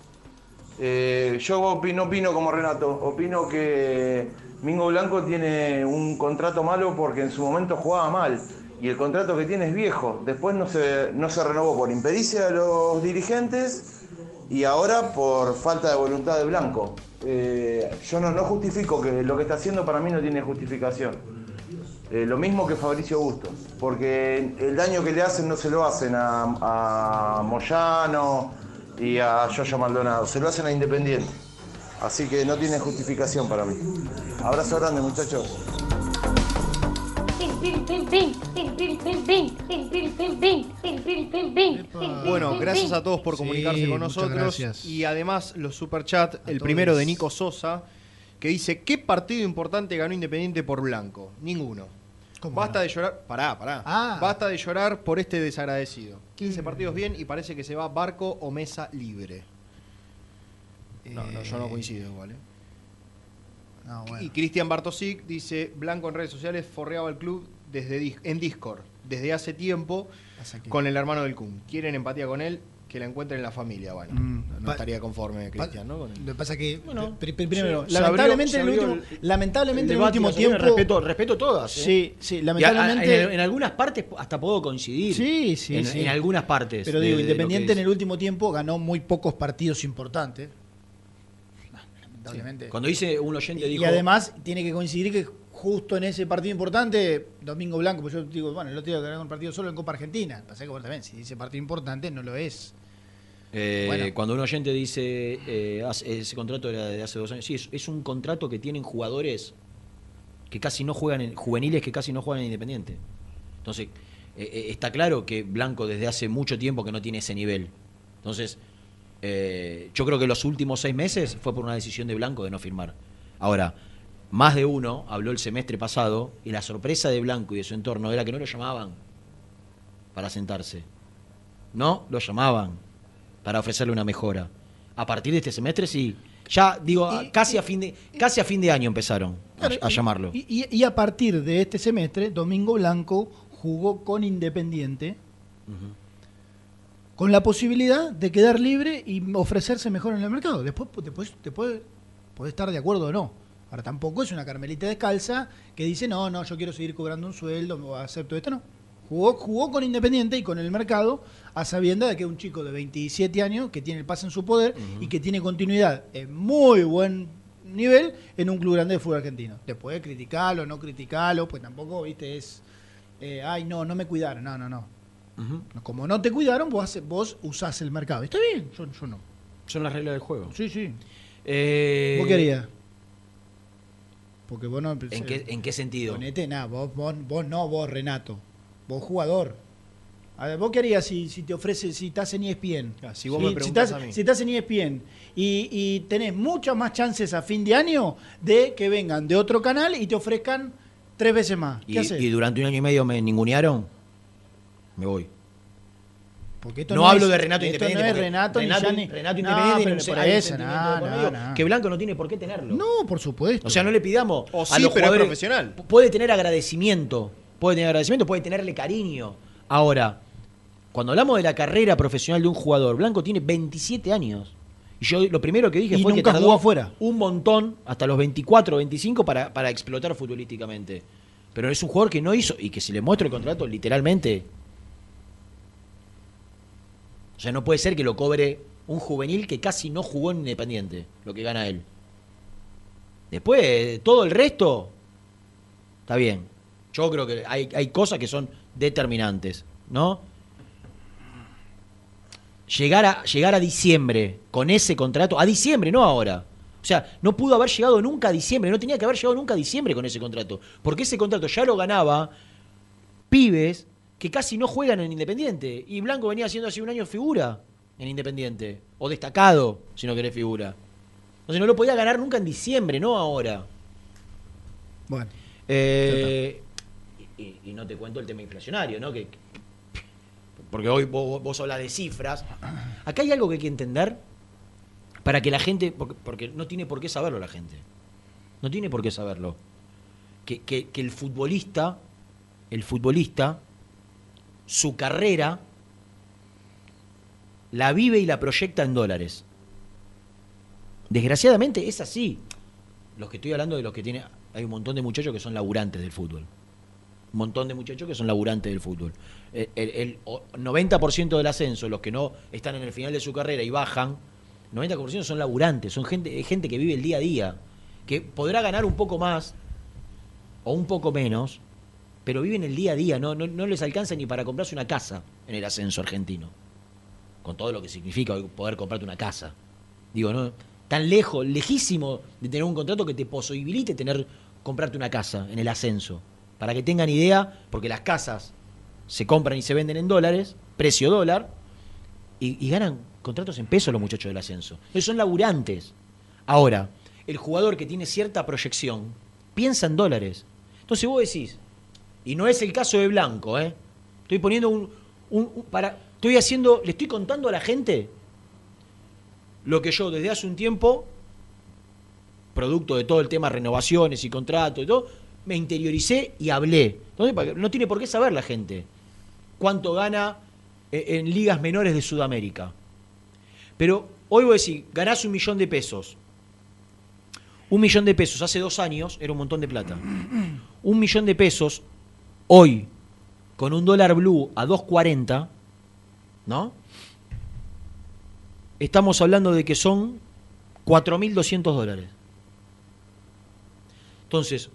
Eh, yo opino, opino como Renato, opino que Mingo Blanco tiene un contrato malo porque en su momento jugaba mal y el contrato que tiene es viejo. Después no se, no se renovó por impericia de los dirigentes y ahora por falta de voluntad de Blanco. Eh, yo no, no justifico que lo que está haciendo para mí no tiene justificación. Eh, lo mismo que Fabricio Bustos, porque el daño que le hacen no se lo hacen a, a Moyano y a Yoyo Maldonado, se lo hacen a Independiente. Así que no tiene justificación para mí. Abrazo grande, muchachos. Bueno, gracias a todos por Sí, comunicarse con nosotros. gracias. Y además los superchats, el todos. primero de Nico Sosa, que dice, ¿qué partido importante ganó Independiente por Blanco? Ninguno. Basta de llorar, pará, pará. Ah. Basta de llorar por este desagradecido. 15 partidos bien y parece que se va Barco o Mesa libre. No, no, yo no coincido igual. ¿eh? No, bueno. Y Cristian Bartosik dice, Blanco en redes sociales forreaba el club desde en Discord, desde hace tiempo, con el hermano del Kun. Quieren empatía con él, que la encuentren en la familia. Bueno, Mm, no estaría conforme Cristian, ¿no? Con. Lo que pasa es que, Bueno, pri- pri- primero, lamentablemente, abrió- en el último, lamentablemente el en el último tiempo. Respeto, respeto todas. ¿eh? Sí, sí, a- lamentablemente. en, en algunas partes hasta puedo coincidir. Sí, sí, en, sí. en algunas partes. Pero de- digo, de Independiente en el último tiempo ganó muy pocos partidos importantes. Lamentablemente. Cuando dice un oyente dijo. Y además tiene que coincidir que justo en ese partido importante, Domingo Blanco, pues yo digo, bueno, el otro día ganó un partido solo en Copa Argentina. Pasa que bueno, también, si dice partido importante, no lo es. Eh, Bueno. Cuando un oyente dice eh, hace- ese contrato era de hace dos años, sí, es, es un contrato que tienen jugadores que casi no juegan en juveniles que casi no juegan en Independiente. Entonces, eh, eh, está claro que Blanco desde hace mucho tiempo que no tiene ese nivel. Entonces, eh, yo creo que los últimos seis meses fue por una decisión de Blanco de no firmar. Ahora, más de uno habló el semestre pasado y la sorpresa de Blanco y de su entorno era que no lo llamaban para sentarse. No lo llamaban para ofrecerle una mejora. A partir de este semestre sí. Ya digo, casi a fin de casi a fin de año empezaron a, llamarlo. Y, a partir de este semestre, Domingo Blanco jugó con Independiente con la posibilidad de quedar libre y ofrecerse mejor en el mercado. Después, después te puede, puede estar de acuerdo o no. Ahora tampoco es una carmelita descalza que dice, no, no, yo quiero seguir cobrando un sueldo, o acepto esto, no. Jugó, jugó con Independiente y con el mercado a sabienda de que es un chico de 27 años que tiene el pase en su poder y que tiene continuidad en muy buen nivel en un club grande de fútbol argentino. Después criticarlo, no criticarlo, pues tampoco, viste, es, eh, ay, no, no me cuidaron, no, no, no. Como no te cuidaron, vos, vos usás el mercado. Está bien, yo, yo no. Son las reglas del juego. Sí, sí. Eh, ¿Vos querías? Porque vos no... ¿En qué, en qué sentido? Ponete, nada, vos, vos, vos no, vos Renato. Vos jugador. A ver, ¿vos qué harías si, si te ofrece, si estás en ESPN? Ah, si vos me preguntás estás, a mí. si estás en ESPN y, y tenés muchas más chances a fin de año de que vengan de otro canal y te ofrezcan tres veces más. ¿Qué Y, haces? y durante un año y medio me ningunearon, me voy. Porque esto no, no hablo es- de Renato esto Independiente. no es porque Renato ni Renato. Renato No, Independiente pero por eso, no, no. Que Blanco no tiene por qué tenerlo. No, por supuesto. O sea, no le pidamos O a sí, los pero es jugadores- profesional. Puede tener agradecimiento, puede tener agradecimiento, puede tenerle cariño. Ahora, cuando hablamos de la carrera profesional de un jugador, Blanco tiene 27 años. Y yo lo primero que dije Y fue que nunca tardó jugó afuera. un montón, hasta los 24 o 25, para, para explotar futbolísticamente. Pero es un jugador que no hizo, y que si le muestro el contrato, literalmente. O sea, no puede ser que lo cobre un juvenil que casi no jugó en Independiente, lo que gana él. Después, todo el resto, está bien. Yo creo que hay, hay cosas que son determinantes, ¿no? Llegar a, llegar a diciembre con ese contrato, a diciembre, no ahora. O sea, no pudo haber llegado nunca a diciembre, no tenía que haber llegado nunca a diciembre con ese contrato. Porque ese contrato ya lo ganaba pibes que casi no juegan en Independiente. Y Blanco venía haciendo hace un año figura en Independiente. O destacado, si no querés figura. Entonces no lo podía ganar nunca en diciembre, no ahora. Bueno. Eh, y, y- y no te cuento el tema inflacionario, ¿no? Que, porque hoy vos, vos hablas de cifras. Acá hay algo que hay que entender para que la gente, porque, porque no tiene por qué saberlo la gente. No tiene por qué saberlo. Que, que- que el futbolista, el futbolista, su carrera la vive y la proyecta en dólares. Desgraciadamente es así. Los que estoy hablando de los que tiene. Hay un montón de muchachos que son laburantes del fútbol. Un montón de muchachos que son laburantes del fútbol. El, el- el o- 90% del ascenso, los que no están en el final de su carrera y bajan, 90% son laburantes, son gente, gente que vive el día a día, que podrá ganar un poco más o un poco menos, pero viven el día a día, no, no, les alcanza ni para comprarse una casa en el ascenso argentino. Con todo lo que significa poder comprarte una casa. Digo, no, tan lejos, lejísimo de tener un contrato que te posibilite tener, comprarte una casa en el ascenso. Para que tengan idea, porque las casas se compran y se venden en dólares, precio dólar, y, y ganan contratos en pesos los muchachos del ascenso. Ellos son laburantes. Ahora, el jugador que tiene cierta proyección piensa en dólares. Entonces vos decís, y no es el caso de Blanco, ¿eh? Estoy poniendo un, para, estoy haciendo, le estoy contando a la gente lo que yo desde hace un tiempo, producto de todo el tema renovaciones y contratos y todo, me interioricé y hablé. No tiene por qué saber la gente cuánto gana eh, en ligas menores de Sudamérica. Pero hoy voy a decir, ganás un millón de pesos. Un millón de pesos hace dos años era un montón de plata. Un millón de pesos hoy, con un dólar blue a 2.40, ¿no? Estamos hablando de que son 4.200 dólares. Entonces,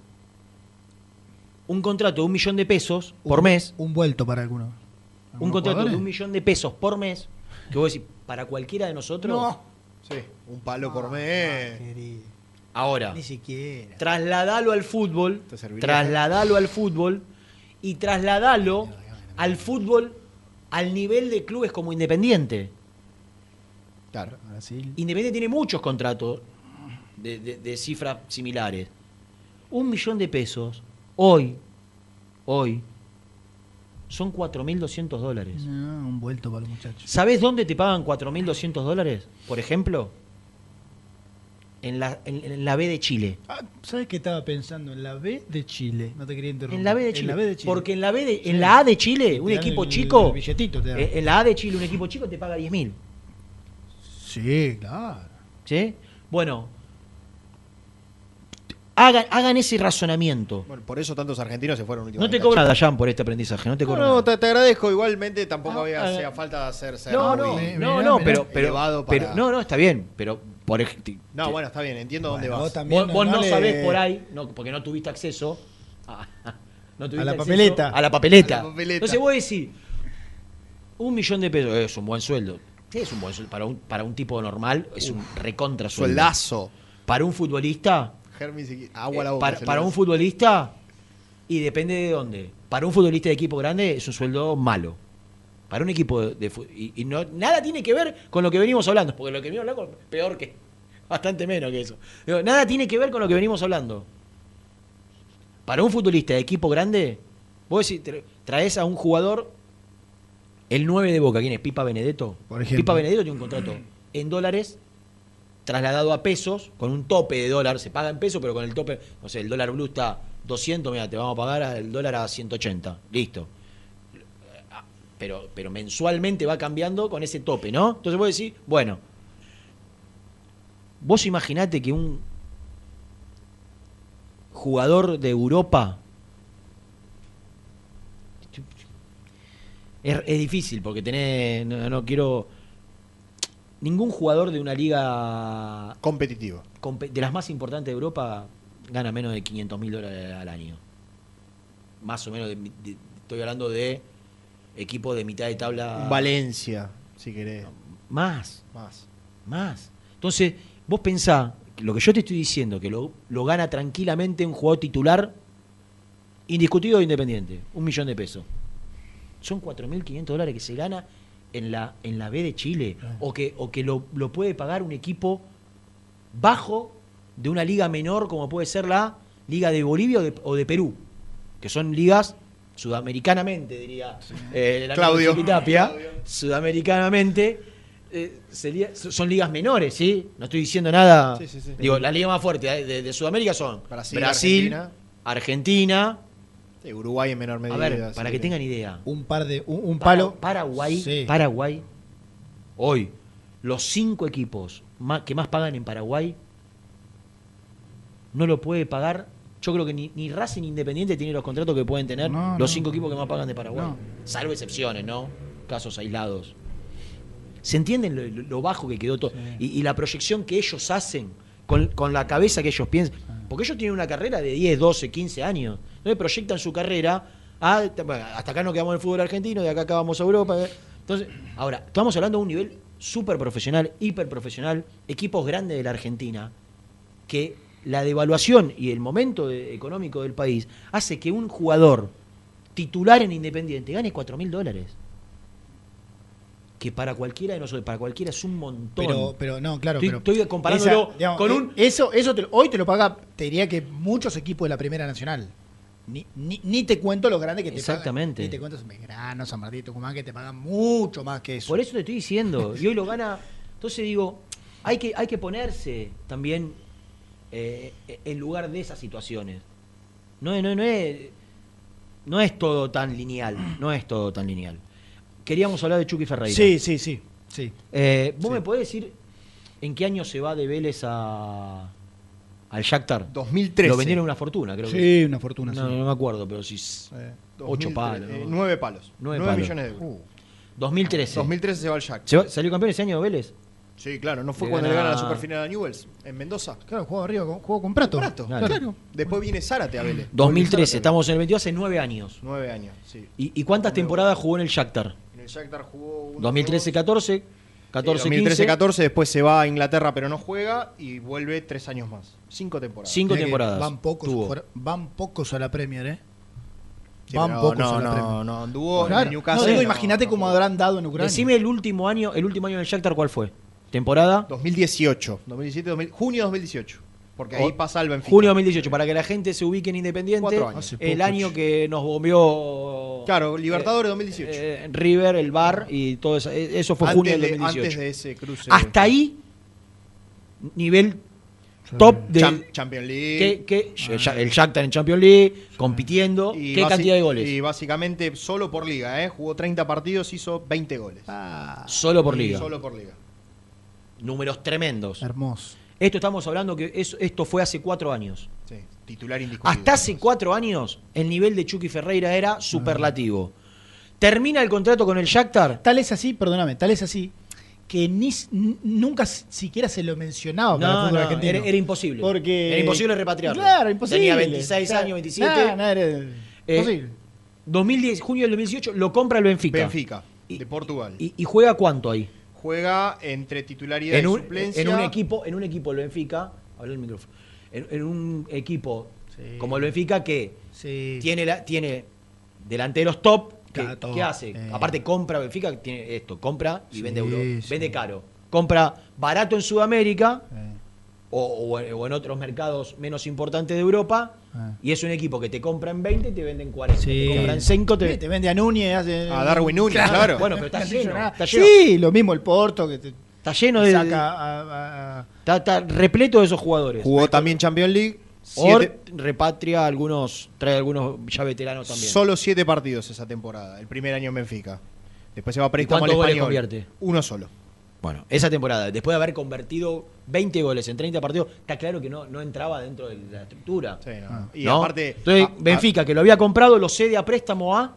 un contrato de un millón de pesos por Un- mes, Un vuelto para algunos. un ¿Algunos contrato de un millón de pesos por mes, que vos decís, para cualquiera de nosotros, No. Sí, un palo por mes. ahora, Ni siquiera. trasladalo al fútbol, trasladalo al fútbol y trasladalo al fútbol al nivel de clubes como Independiente. Claro. Brasil. Independiente tiene muchos contratos de, de- de cifras similares. Un millón de pesos, hoy, hoy, son 4.200 dólares. No, un vuelto para los muchachos. ¿Sabés dónde te pagan 4.200 dólares? Por ejemplo, en la, en, en la B de Chile. Ah, ¿Sabes qué estaba pensando? En la B de Chile. No te quería interrumpir. En la B de Chile. En la B de Chile. Porque en la, B de, Sí. en la A de Chile, Te un equipo el- chico. el billetito te dan. eh, En la A de Chile, un equipo chico te paga 10.000. Sí, claro. ¿Sí? Bueno, hagan, hagan ese razonamiento. Bueno, por eso tantos argentinos se fueron No últimamente. te cobro nada, Jan, por este aprendizaje. No te No, cobro no, nada. te, te agradezco. Igualmente tampoco Ah, había ah, hacía falta hacer ser No, no, no, no, pero, pero, elevado pero- para- no, no, está bien, pero por No, bueno, está bien, entiendo dónde Bueno, vas. también Vos, vos no sabés por ahí, no, porque no tuviste acceso a, <laughs> no tuviste A la acceso papeleta. A la papeleta. A la papeleta. Entonces vos decís, un millón de pesos es un buen sueldo. Sí, es un buen sueldo. Para un, para un tipo normal es un recontra sueldo. Sueldazo. Para un futbolista, agua la boca. para, un futbolista, y depende de dónde. Para un futbolista de equipo grande es un sueldo malo. Para un equipo de, y, y no, nada tiene que ver con lo que venimos hablando, porque lo que venimos hablando es peor que, <laughs> bastante menos que eso. Digo, nada tiene que ver con lo que venimos hablando. Para un futbolista de equipo grande, vos decís, tra- traes a un jugador, el 9 de Boca, ¿quién es? Pipa Benedetto. Por ejemplo. Pipa Benedetto tiene un contrato en dólares trasladado a pesos, con un tope de dólar, se paga en pesos, pero con el tope, no sé, el dólar blue está 200, mira, te vamos a pagar el dólar a 180, listo. Pero, pero mensualmente va cambiando con ese tope, ¿no? Entonces vos decís, bueno, vos imaginate que un jugador de Europa es, es difícil porque tenés, no, no quiero ningún jugador de una liga Competitivo. compe- de las más importantes de Europa gana menos de 500 mil dólares al año. Más o menos, de- de- estoy hablando de equipos de mitad de tabla. Valencia, si querés. Más, Más. más. Entonces, vos pensá, lo que yo te estoy diciendo, que lo, lo gana tranquilamente un jugador titular indiscutido de Independiente, un millón de pesos. Son 4.500 dólares que se gana en la, en la B de Chile, o que, o que lo, lo puede pagar un equipo bajo de una liga menor como puede ser la Liga de Bolivia o de, o de Perú, que son ligas sudamericanamente, diría eh, Claudio. Chiquitapia, sudamericanamente eh, sería- son ligas menores, ¿sí? No estoy diciendo nada. Sí, sí, sí. Digo, las ligas más fuertes de, de- de Sudamérica son Brasil, Brasil, Argentina. Uruguay en menor medida. A ver, para que tengan idea. Un par de. Un, un Para- palo. Paraguay. Paraguay, hoy, los cinco equipos más- que más pagan en Paraguay no lo puede pagar. Yo creo que ni, ni Racing Independiente tiene los contratos que pueden tener No, los cinco equipos que más pagan de Paraguay. Salvo excepciones, ¿no? Casos aislados. ¿Se entienden lo, bajo que quedó todo? Y, y la proyección que ellos hacen con, con la cabeza que ellos piensan. Porque ellos tienen una carrera de 10, 12, 15 años. Entonces proyectan su carrera a, bueno, hasta acá no quedamos en el fútbol argentino, de acá acabamos a Europa. Entonces, ahora, estamos hablando de un nivel súper profesional, hiper profesional, equipos grandes de la Argentina, que la devaluación y el momento de- económico del país hace que un jugador titular en Independiente gane 4 mil dólares. que para cualquiera de nosotros, para cualquiera es un montón. Pero, pero no, claro. Estoy, pero estoy comparándolo esa, digamos, con eh, un. Eso, eso te- hoy te lo paga, te diría que muchos equipos de la Primera Nacional. Ni, ni, ni te cuento lo grande que te Exactamente. pagan. Ni te cuento Belgrano, San Martín, Tucumán, que te pagan mucho más que eso. Por eso te estoy diciendo. Y hoy lo gana. Entonces digo, hay que, hay que ponerse también eh, en lugar de esas situaciones. No, es- no, no es. No es todo tan lineal. No es todo tan lineal. Queríamos hablar de Chucky Ferreira. Sí, sí, sí. sí. Eh, ¿Vos Sí. me podés decir en qué año se va de Vélez a, al Shakhtar? 2013. Lo vendieron una fortuna, creo Sí, que. una fortuna, No, sí. no me acuerdo, pero si ocho 2013, palos. eh, ¿no? nueve palos. Nueve Nueve palos. millones de euros. 2013. 2013 se va al Jack. ¿Se va- ¿Salió campeón ese año Vélez? Sí, claro, ¿no fue Le cuando le gana- gana la superfinal a Newells en Mendoza? Claro, jugó arriba, con- jugó con Prato. Prato, Claro. claro. Después viene Zárate a Vélez. 2013, estamos en el 22, hace nueve años. Nueve años, sí. ¿Y, y cuántas temporadas jugó en el Shakhtar? En el Shakhtar jugó 2013-14, 14-15. 2013-14, después se va a Inglaterra pero no juega y vuelve tres años más. Cinco temporadas. Cinco temporadas. Van pocos, tuvo. fuera- van pocos a la Premier, ¿eh? Sí, van pocos no, a la no, Premier. no, anduvo en Claro. Newcastle, No, digo, no, imagínate cómo habrán dado en Ucrania. Decime el último año, el último año en el Shakhtar, ¿cuál fue? ¿Temporada? 2018, 2017, 2000 junio 2018. Porque ahí O- pasa el Benfica. Junio 2018, para que la gente se ubique en Independiente. Años. El año que nos bombeó. Claro, Libertadores 2018. eh, River, el Bar y todo eso. eh, Eso fue junio del antes, de, 2018. antes de ese cruce. Hasta ahí, nivel top de. Cham- Champions League. que, que- el Shakhtar en Champions League, compitiendo. Y ¿Qué cantidad de goles? Y básicamente solo por liga, ¿eh? Jugó 30 partidos, hizo 20 goles. Solo por Y liga. Solo por liga. Números tremendos. Hermoso. Esto estamos hablando que eso- esto fue hace cuatro años. Sí, titular indiscutible. Hasta hace cuatro años, el nivel de Chucky Ferreira era superlativo. Termina el contrato con el Shakhtar. Tal es así, perdóname, tal es así que ni, nunca siquiera se lo mencionaba para el fútbol no, argentino. era, era imposible. Porque... Era imposible repatriarlo. Claro, imposible. Tenía 26 Claro. años, 27. Nah, nah, era Eh, imposible. 2010, junio del 2018, lo compra el Benfica. Benfica, de Portugal. ¿Y, y juega cuánto ahí? Juega entre titularidad En y un, suplencia. en un equipo, en un equipo el Benfica, habla el micrófono. En, en un equipo como el Benfica que Sí. tiene la, tiene delanteros top que. ¿qué hace? Eh. Aparte compra Benfica tiene esto, compra y Sí, vende euro, vende caro. Compra barato en Sudamérica Eh. O, o en- o en otros mercados menos importantes de Europa Ah. y es un equipo que te compra en 20 y te venden 40. Sí. Te compran 5 Sí, te, te vende a Núñez. hace- A Darwin Núñez, claro. Bueno, pero está No <laughs> lleno, nada. está lleno. Sí, lo mismo el Porto que te Está lleno de saca a- a- a- está, está repleto de esos jugadores. Jugó también Champions League. Or siete- repatria algunos, trae algunos ya veteranos también. solo siete partidos esa temporada. El primer año en Benfica. Después se va a ¿Y préstamo al español. convierte? Uno solo. Bueno, esa temporada, después de haber convertido 20 goles en 30 partidos, está claro que no, no entraba dentro de la estructura. Sí, no. Y ¿no? aparte, Entonces, a- a- Benfica, que lo había comprado, lo cede a préstamo a.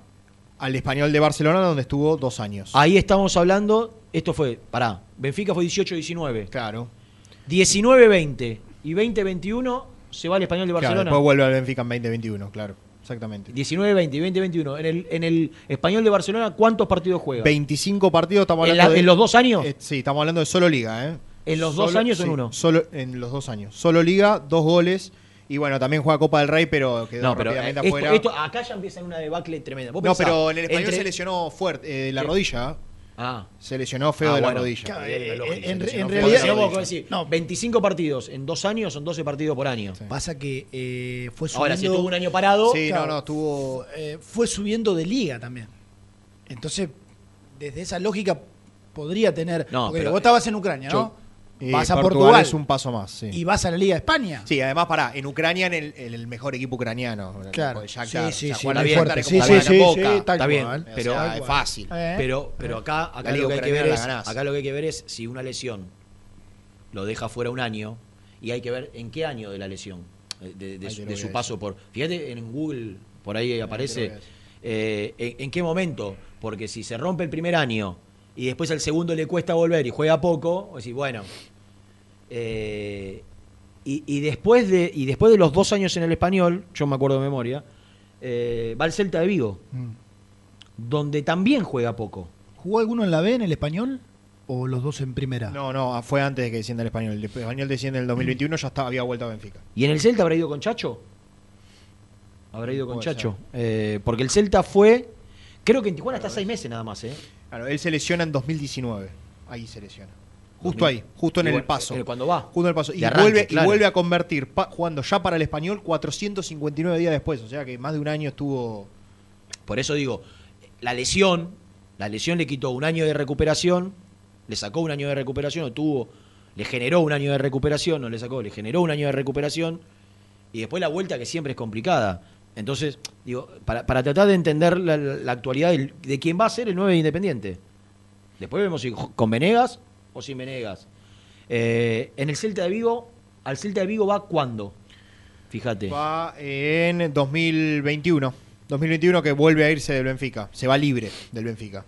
al español de Barcelona, donde estuvo dos años. Ahí estamos hablando. Esto fue, pará, Benfica fue 18-19. Claro. 19-20 y 20-21 se va al español de Claro, Barcelona. después vuelve al Benfica en 2021, claro. Exactamente. 19-20 y 20-21. En el, en el español de Barcelona, ¿cuántos partidos juega? 25 partidos, estamos ¿En, hablando la- de... en los dos años? Eh, sí, estamos hablando de solo liga, ¿eh? ¿En los dos años o en uno? Solo en los dos años. Solo liga, dos goles. Y bueno, también juega Copa del Rey, pero quedó no, pero eh, rápidamente esto, afuera. esto- acá ya empieza una debacle tremenda. Vos no, pero en el español entre- se lesionó fuerte, eh, la rodilla. Ah. Se lesionó feo Ah, de bueno. la rodilla. Claro, Eh, lógico, en- realidad- no, vos no, decís, 25 partidos en dos años son 12 partidos por año. Pasa que eh, fue subiendo. Ahora, si estuvo un año parado. Sí, Claro. no, no, estuvo... eh, fue subiendo de liga también. Entonces, desde esa lógica podría tener. No, porque pero- vos estabas en Ucrania, ¿no? Vas a Portugal Portugal. es un paso más, sí. Y vas a la Liga de España. Sí, además, pará, en Ucrania en el, en el mejor equipo ucraniano. Claro. Shakhtar, Sí, sí, sí, fuerte. Sí, sí, Boca. tal Está bien, cual. O pero, sea, es fácil. Eh. pero, pero acá, acá, Liga lo que hay que ver es, acá lo que hay que ver es si una lesión lo deja fuera un año y hay que ver en qué año de la lesión, eh, de, su, de paso por... Fíjate en Google, por ahí aparece, eh, en, en qué momento, porque si se rompe el primer año y después al segundo le cuesta volver y juega poco, o decir, bueno... eh, y, y después de, y después de los dos años en el español, yo me acuerdo de memoria, eh, va al Celta de Vigo, Mm. donde también juega poco. ¿Jugó alguno en la B en el español? ¿O los dos en primera? No, no, fue antes de que descienda el español. El español desciende en el 2021, ya estaba, había vuelto a Benfica. ¿Y en el Celta habrá ido con Chacho? Habrá ido con Puede Chacho. Eh, porque el Celta fue. Creo que en Tijuana está seis meses nada más, ¿eh? Claro, él se lesiona en 2019. Ahí se lesiona. Justo 2000. ahí, justo en Y el bueno, paso. cuando va. Justo en el paso. De Y, arranque, vuelve, claro. y vuelve a convertir, pa- jugando ya para el español, 459 días después. O sea que más de un año estuvo. Por eso digo, la lesión, la lesión le quitó un año de recuperación, le sacó un año de recuperación, o tuvo, le generó un año de recuperación, no le sacó, le generó un año de recuperación, y después la vuelta que siempre es complicada. Entonces, digo, para, para tratar de entender la, actualidad del- de quién va a ser el 9 de Independiente. Después vemos si con Venegas o sin Venegas. Eh, en el Celta de Vigo, al Celta de Vigo va cuándo? Fíjate. Va en 2021. 2021 que vuelve a irse del Benfica. Se va libre del Benfica.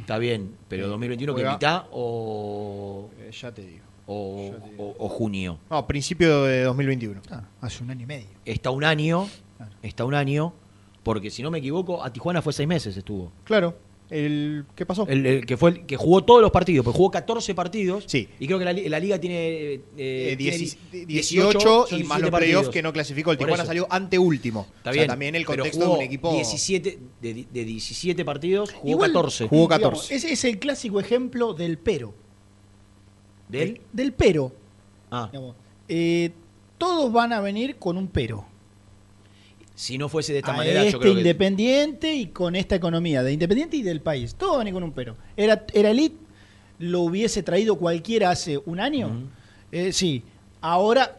Está bien, pero 2021 que mitad o Eh, ya te digo. o, o- o junio. No, principio de 2021. hace un año y medio. Está un año, está un año, porque si no me equivoco, a Tijuana fue seis meses estuvo. Claro. El, ¿Qué pasó? El, el que fue el que jugó todos los partidos, pues jugó 14 partidos. Sí. Y creo que la, li- la liga tiene, eh, Eh, tiene 10 di- 18 son y más 17 los playoffs que no clasificó. El Tijuana salió anteúltimo. Está O sea, bien. también el pero contexto jugó de un equipo. 17, de, de 17 partidos, jugó Igual, 14. Jugó digamos, 14. ese es el clásico ejemplo del pero. ¿Del? Del pero. Ah, digamos. Eh, todos van a venir con un pero. Si no fuese de esta a manera, este yo creo que. Independiente y con esta economía de Independiente y del país. Todos van a venir con un pero. ¿Era, era elite? ¿Lo hubiese traído cualquiera hace un año? Eh, sí. Ahora,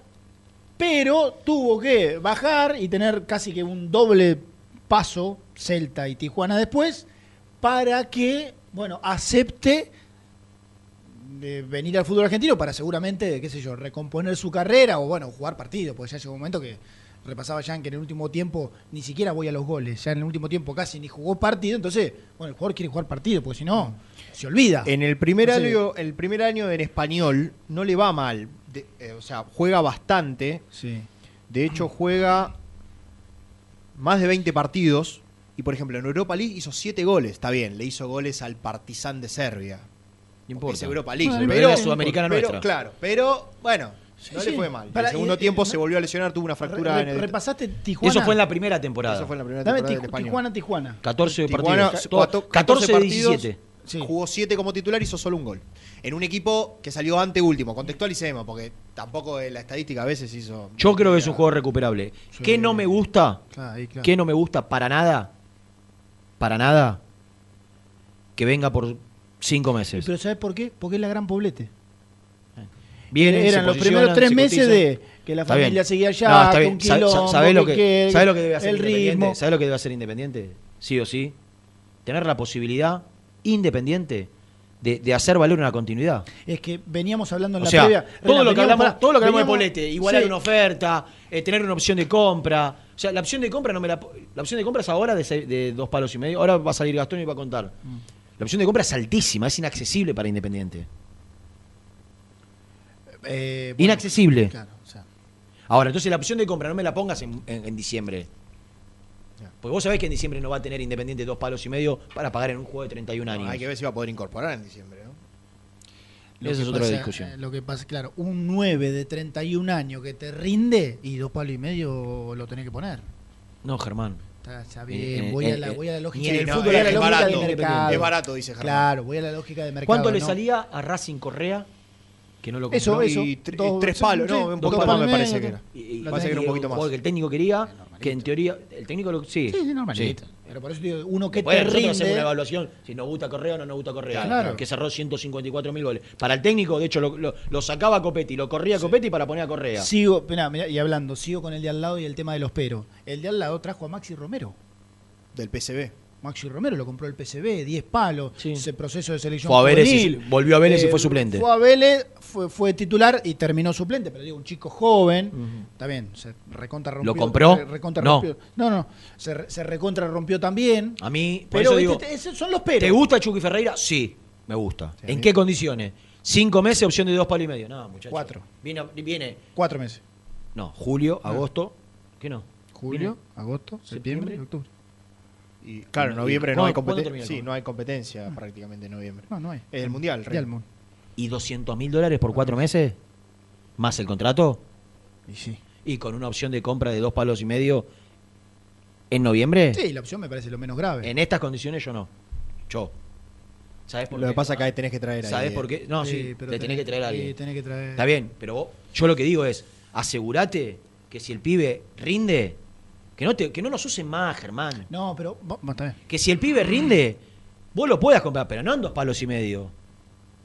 pero tuvo que bajar y tener casi que un doble paso, Celta y Tijuana después, para que, bueno, acepte de venir al fútbol argentino para seguramente, qué sé yo, recomponer su carrera o, bueno, jugar partido, porque ya llegó un momento que repasaba ya que en el último tiempo ni siquiera voy a los goles, ya en el último tiempo casi ni jugó partido, entonces, bueno, el jugador quiere jugar partido, porque si no, se olvida. En el primer No sé. año, el primer año en español no le va mal. De- eh, o sea, juega bastante. Sí. De hecho, juega más de 20 partidos. Y por ejemplo, en Europa League hizo 7 goles. Está bien, le hizo goles al Partizan de Serbia. No importa. Es Europa League. Bueno, pero, pero es sudamericana pero- nuestra. Claro, pero bueno, no sí. le fue mal. Para- en el segundo y- tiempo y- se volvió a lesionar, tuvo una fractura Re- en el. repasaste Tijuana. Eso fue en la primera temporada. Eso fue en la primera Dame temporada Tiju- español. Tijuana, Tijuana. 14 Tijuana, partidos. cuatro- To- 14 de partidos, 17. Jugó 7 como titular y hizo solo un gol. En un equipo que salió ante último. Contextualicemos, porque tampoco eh, la estadística a veces hizo. Yo creo que es un juego recuperable. ¿Qué no me gusta? Claro, ahí, claro. ¿Qué no me gusta para nada? Para nada. Que venga por cinco meses. Pero ¿sabes por qué? Porque es la gran poblete. Vienen, Eran los primeros tres se meses de que la familia seguía allá, No, está bien. con quilombo, ¿Sabés lo que- que, sabés lo que debe hacer el Independiente? ritmo. ¿Sabés lo que debe hacer Independiente? Sí o sí. Tener la posibilidad independiente de, de hacer valer una continuidad. Es que veníamos hablando en O la sea, previa. todo lo que hablamos, para- todo lo que hablamos de Polete, igualar sí. una oferta, eh, tener una opción de compra. O sea, la opción de compra no me la la opción de compra es ahora de, seis- de dos palos y medio. Ahora va a salir Gastón y va a contar. Mm. La opción de compra es altísima, es inaccesible para Independiente. Eh, bueno, Inaccesible. claro, o sea, Ahora, entonces la opción de compra no me la pongas en, en- en diciembre. Porque vos sabés que en diciembre no va a tener Independiente dos palos y medio para pagar en un juego de 31 años. Hay que ver si va a poder incorporar en diciembre, ¿no? lo Esa es otra pasa- discusión. eh, Lo que pasa, claro, un 9 de 31 años que te rinde y dos palos y medio lo tenés que poner. No, Germán. Está, está Eh, bien, eh, voy, a la, voy a la lógica del el fútbol, la es lógica barato, mercado. es barato, dice Germán. Claro, voy a la lógica del mercado. ¿Cuánto le ¿no? salía a Racing Correa? Que no lo compró. Eso, eso. Y tre- Dos- tres palos, sí, no, un poquito más me parece que era. Y, y- Parece que era un poquito más. juego que el técnico quería, que en teoría, el técnico lo, sí. Sí, sí, normalito. Sí. Pero por eso digo, uno que Después te nosotros hacemos rinde. una evaluación si nos gusta Correa o no nos gusta Correa. Claro. Que cerró 154 mil goles. Para el técnico, de hecho, lo, lo- lo sacaba a Copetti, lo corría a Copetti para poner a Correa. Sigo, mirá, mirá, y hablando, sigo con el de al lado y el tema de los pero. El de al lado trajo a Maxi Romero. Del PCB. Maxi Romero lo compró el PCB, 10 palos, ese proceso de selección. Fue a Vélez y- volvió a Vélez y fue suplente. Fue a Vélez, fue, fue titular y terminó suplente, pero digo, un chico joven, está bien, se recontra rompió. ¿Lo compró? re- recontra No. rompió. No, no, se, se recontra rompió también. A mí, por Pero eso digo, esos son los peros. ¿te gusta Chucky Ferreira? Sí, me gusta. ¿En qué condiciones? Cinco meses, opción de dos palos y medio. No, muchachos. Cuatro. Viene, viene Cuatro meses. no, julio, Ah. agosto. ¿Qué no? Julio, agosto, septiembre, septiembre. octubre. Y claro, en ¿Y noviembre no hay competencia. Sí, no hay competencia prácticamente en noviembre. No, no hay. Es el mundial, mundo. ¿Y 200 mil dólares por cuatro meses? ¿Más el contrato? Y sí. ¿Y con una opción de compra de dos palos y medio en noviembre? Sí, la opción me parece lo menos grave. En estas condiciones yo no. Yo. ¿Sabes por Lo qué? que pasa es que ahí tenés que traer a ¿Sabes alguien. por qué? No, sí, Sí, pero te tenés que traer a sí, alguien. tenés que traer- Está bien, pero vos- yo lo que digo es, asegúrate que si el pibe rinde, que no, te, que no nos usen más, Germán. No, pero vos- bien. Que si el pibe rinde, vos lo puedas comprar, pero no en dos palos y medio.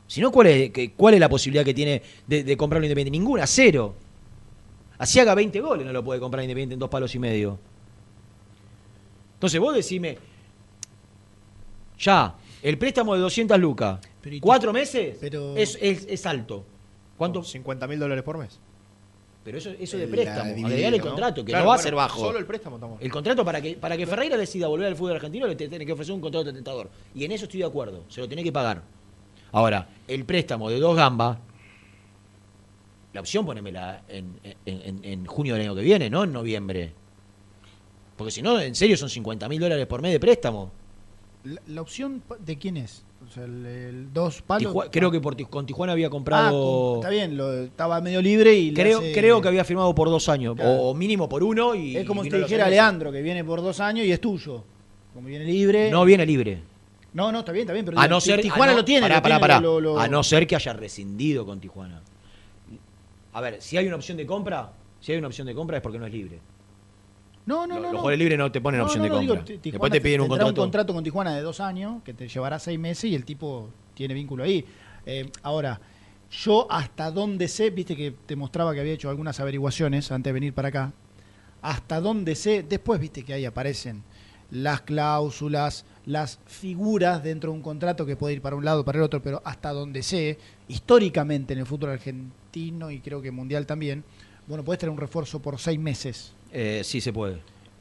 Si no, ¿cuál es, que- ¿cuál es la posibilidad que tiene de, de comprarlo Independiente? Ninguna, cero. Así haga 20 goles, no lo puede comprar Independiente en dos palos y medio. Entonces vos decime, ya, el préstamo de 200 lucas, Pero cuatro meses, pero- es, es- es alto. ¿Cuánto? 50 mil dólares por mes. Pero eso, eso de La préstamo, dividido, agregar el ¿no? contrato, que Claro, no va a bueno, ser bajo. Solo el préstamo estamos. El contrato para que para que Ferreira decida volver al fútbol argentino le tiene que ofrecer un contrato tentador. Y en eso estoy de acuerdo, se lo tiene que pagar. Ahora, el préstamo de dos gambas, la opción ponémela en, en- en- en junio del año que viene, no en noviembre. Porque si no, en serio son 50 mil dólares por mes de préstamo. La, la opción pa- de quién es? O sea, el, el dos palos. Creo que por, con Tijuana había Ah, comprado... con- está bien, lo, estaba medio libre y creo, hace- creo que había firmado por dos años, Claro. o, mínimo por uno. Y, Es como y si te dijera. Leandro, que viene por dos años y es tuyo. Como viene libre. No viene libre. No, no, está bien, está bien. Pero A no ser, Tijuana no- lo tiene. pará, lo pará, tiene, pará. lo- lo- A no ser que haya rescindido con Tijuana. A ver, si hay una opción de compra, si hay una opción de compra es porque no es libre. No, no, Los- no. los jugadores libres no te ponen No, opción no, de compra. digo, Después te piden un contrato. un contrato con Tijuana de dos años que te llevará seis meses y el tipo tiene vínculo ahí. Eh, ahora, yo hasta donde sé, viste que te mostraba que había hecho algunas averiguaciones antes de venir para acá. Hasta donde sé, después viste que ahí aparecen las cláusulas, las figuras dentro de un contrato que puede ir para un lado, para el otro, pero hasta donde sé, históricamente en el fútbol argentino y creo que mundial también, bueno, puedes tener un refuerzo por seis meses. Eh, sí se puede.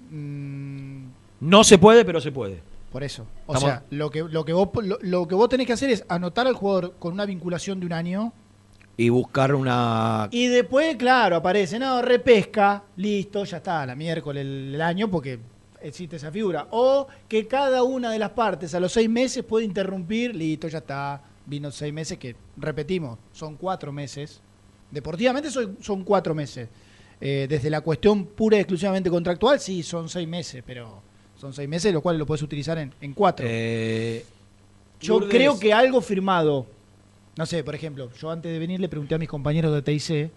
Mm, No se puede, pero se puede. por eso. O Estamos- sea, lo que, lo, que vos, lo, lo que vos tenés que hacer es anotar al jugador con una vinculación de un año Y buscar una. y después, claro, aparece, no, repesca, listo, ya está, la miércoles el, el año porque existe esa figura. O que cada una de las partes a los seis meses puede interrumpir, listo, ya está, vino seis meses, que repetimos, son cuatro meses. Deportivamente son, son cuatro meses. Eh, desde la cuestión pura y exclusivamente contractual, sí, son seis meses, pero son seis meses, los cuales lo puedes utilizar en, en cuatro. Eh, Yo Lourdes- creo que algo firmado, no sé, por ejemplo, yo antes de venir le pregunté a mis compañeros de TIC,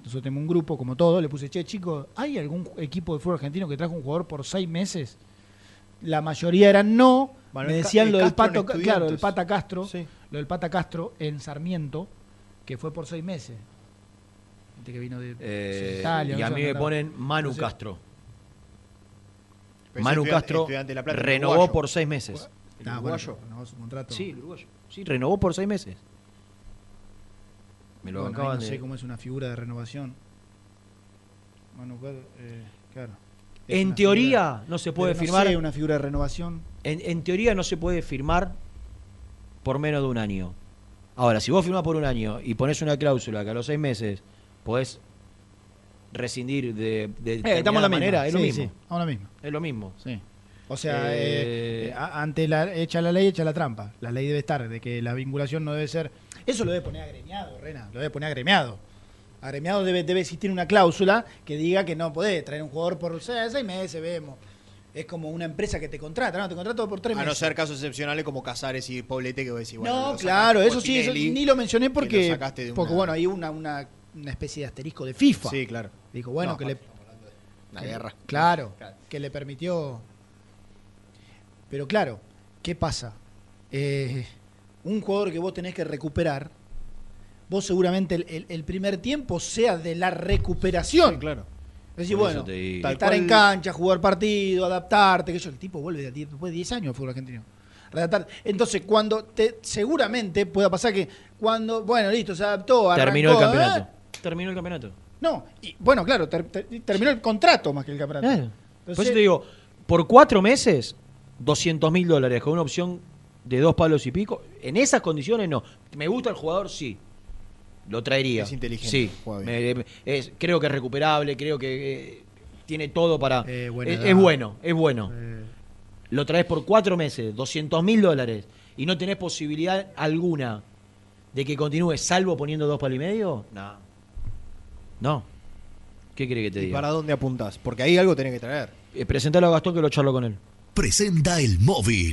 nosotros tenemos un grupo como todo, le puse, che, chicos, ¿hay algún equipo de fútbol argentino que trajo un jugador por seis meses? La mayoría eran no, Bueno, me decían el lo del Castro en Pato, Ca- claro, el Estudiantes. Pata Castro, Sí. lo del Pata Castro en Sarmiento, que fue por seis meses. Que vino de eh, Italia, y a mí me ponen Manu Entonces, Castro. Pero Manu estudiante- Castro estudiante de La Plata, el renovó uruguayo. por seis meses. El Ah, bueno, uruguayo. renovó su contrato. Sí, el uruguayo. Sí, renovó por seis meses. Me lo Bueno, ahí acaban no de- sé cómo es una figura de renovación. Manu Castro, eh, claro. Es En teoría figura- no se puede pero no firmar. sé, una figura de renovación. En, en teoría no se puede firmar por menos de un año. Ahora, si vos firmás por un año y pones una cláusula que a los seis meses podés rescindir de, de Eh, estamos la misma. manera, es lo Sí, mismo. sí, estamos la misma. Es lo mismo. Sí. O sea, Eh, eh, ante la echa la ley, echa la trampa. La ley debe estar, de que la vinculación no debe ser. Eso lo debe poner agremiado, Rena, lo debe poner agremiado. Agremiado debe, debe existir una cláusula que diga que no podés traer un jugador por seis, seis meses, vemos. Es como una empresa que te contrata, no, te contrato por tres A no meses. ser casos excepcionales como Casares y Poblete que vos decís, bueno, no, sacaste claro, eso sí, eso ni lo mencioné que porque, lo sacaste de porque una- bueno, hay una, una, una especie de asterisco de FIFA. Sí, claro. Dijo, bueno, No, que le... guerra. Claro, que le permitió. Pero claro, ¿qué pasa? Eh, un jugador que vos tenés que recuperar, vos seguramente el, el- el primer tiempo sea de la recuperación. claro. Es decir, Por bueno, eso estar en cancha, jugar partido, adaptarte, que yo, el tipo vuelve de- después de 10 años al fútbol argentino. Redactar. Entonces, cuando te, seguramente pueda pasar que cuando, bueno, listo, se adaptó, arrancó, Terminó el ¿eh? Terminó el campeonato. No, y, bueno, claro, ter- ter- terminó el contrato más que el campeonato. Claro. Por Entonces- eso te digo, por cuatro meses, 200 mil dólares con una opción de dos palos y pico. En esas condiciones no. ¿Me gusta el jugador? Sí. Lo traería. Es inteligente, Sí. Me- es- creo que es recuperable, creo que eh, tiene todo para... Eh, es bueno, es bueno. Eh, Lo traes por cuatro meses, 200 mil dólares, y no tenés posibilidad alguna de que continúe, salvo poniendo dos palos y medio, no. No. ¿Qué quiere que te ¿Y diga? para dónde apuntás? Porque ahí algo tenés que traer. Eh, presentalo a Gastón que lo charlo con él. Presenta el móvil.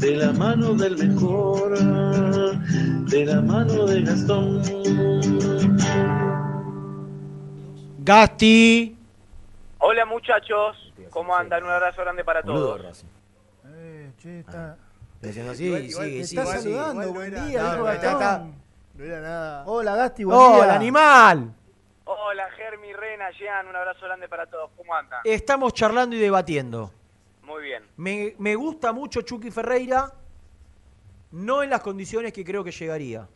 de la mano del mejor, de la mano de Gastón. Gasti. Hola muchachos, ¿cómo andan? Un abrazo grande para todos. Eh, che, está. Diciendo así, Igual- sigue, igual sigue, está sigue. saludando, Igual buen día, no, no, está-. No era nada. Hola, Gasti, buen ¡Oh, día. el animal! Hola Germi, Rena, Jean, un abrazo grande para todos. ¿Cómo andan? Estamos charlando y debatiendo. Muy bien. Me, me gusta mucho Chucky Ferreira, no en las condiciones que creo que llegaría.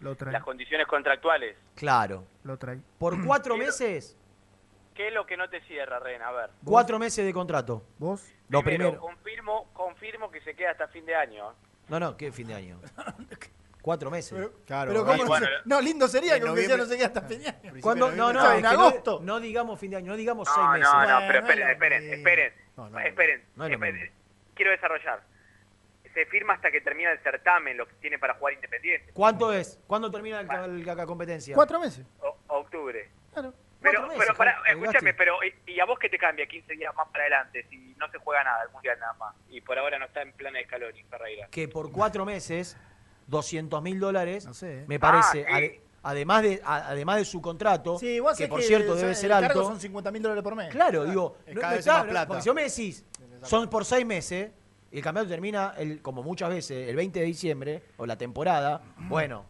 Lo trae, Las condiciones contractuales. Claro. lo trae. Por <clears throat> cuatro ¿Qué- meses, ¿Qué es lo que no te cierra, Rena? A ver. cuatro meses de contrato. ¿Vos? Lo Primero, primero. Confirmo, confirmo que se queda hasta fin de año. No, no, ¿qué fin de año? <laughs> Cuatro meses. Claro, Pero ahí- ¿cómo bueno, no, no, lindo sería que aunque sea no se quede hasta fin de año. ¿Cuándo? No, no, En no- agosto. No, digamos fin de año, no digamos No, seis no, meses. no, Bueno, pero esperen, esperen, esperen. No, no, esperen, no esperen. Quiero desarrollar. Se firma hasta que termina el certamen, lo que tiene para jugar Independiente. ¿Cuánto es? ¿cuándo termina la competencia? Cuatro meses. O- octubre. Claro. Pero, Cuatro pero meses, para, escúchame, pero ¿y, y a vos qué te cambia 15 días más para adelante si no se juega nada, el mundial nada más? Y por ahora no está en plan de Scaloni, Ferreira. Que por cuatro meses, 200 mil dólares, No sé. me parece, Ah, sí. ade- además, de, a- además de su contrato, Sí, que por cierto sea, debe ser el cargo alto. son 50 mil dólares por mes. Claro, digo, es no, cada no vez está- plata. porque si vos me decís, son por seis meses, y el campeonato termina, el, como muchas veces, el 20 de diciembre, o la temporada, <clears throat> bueno,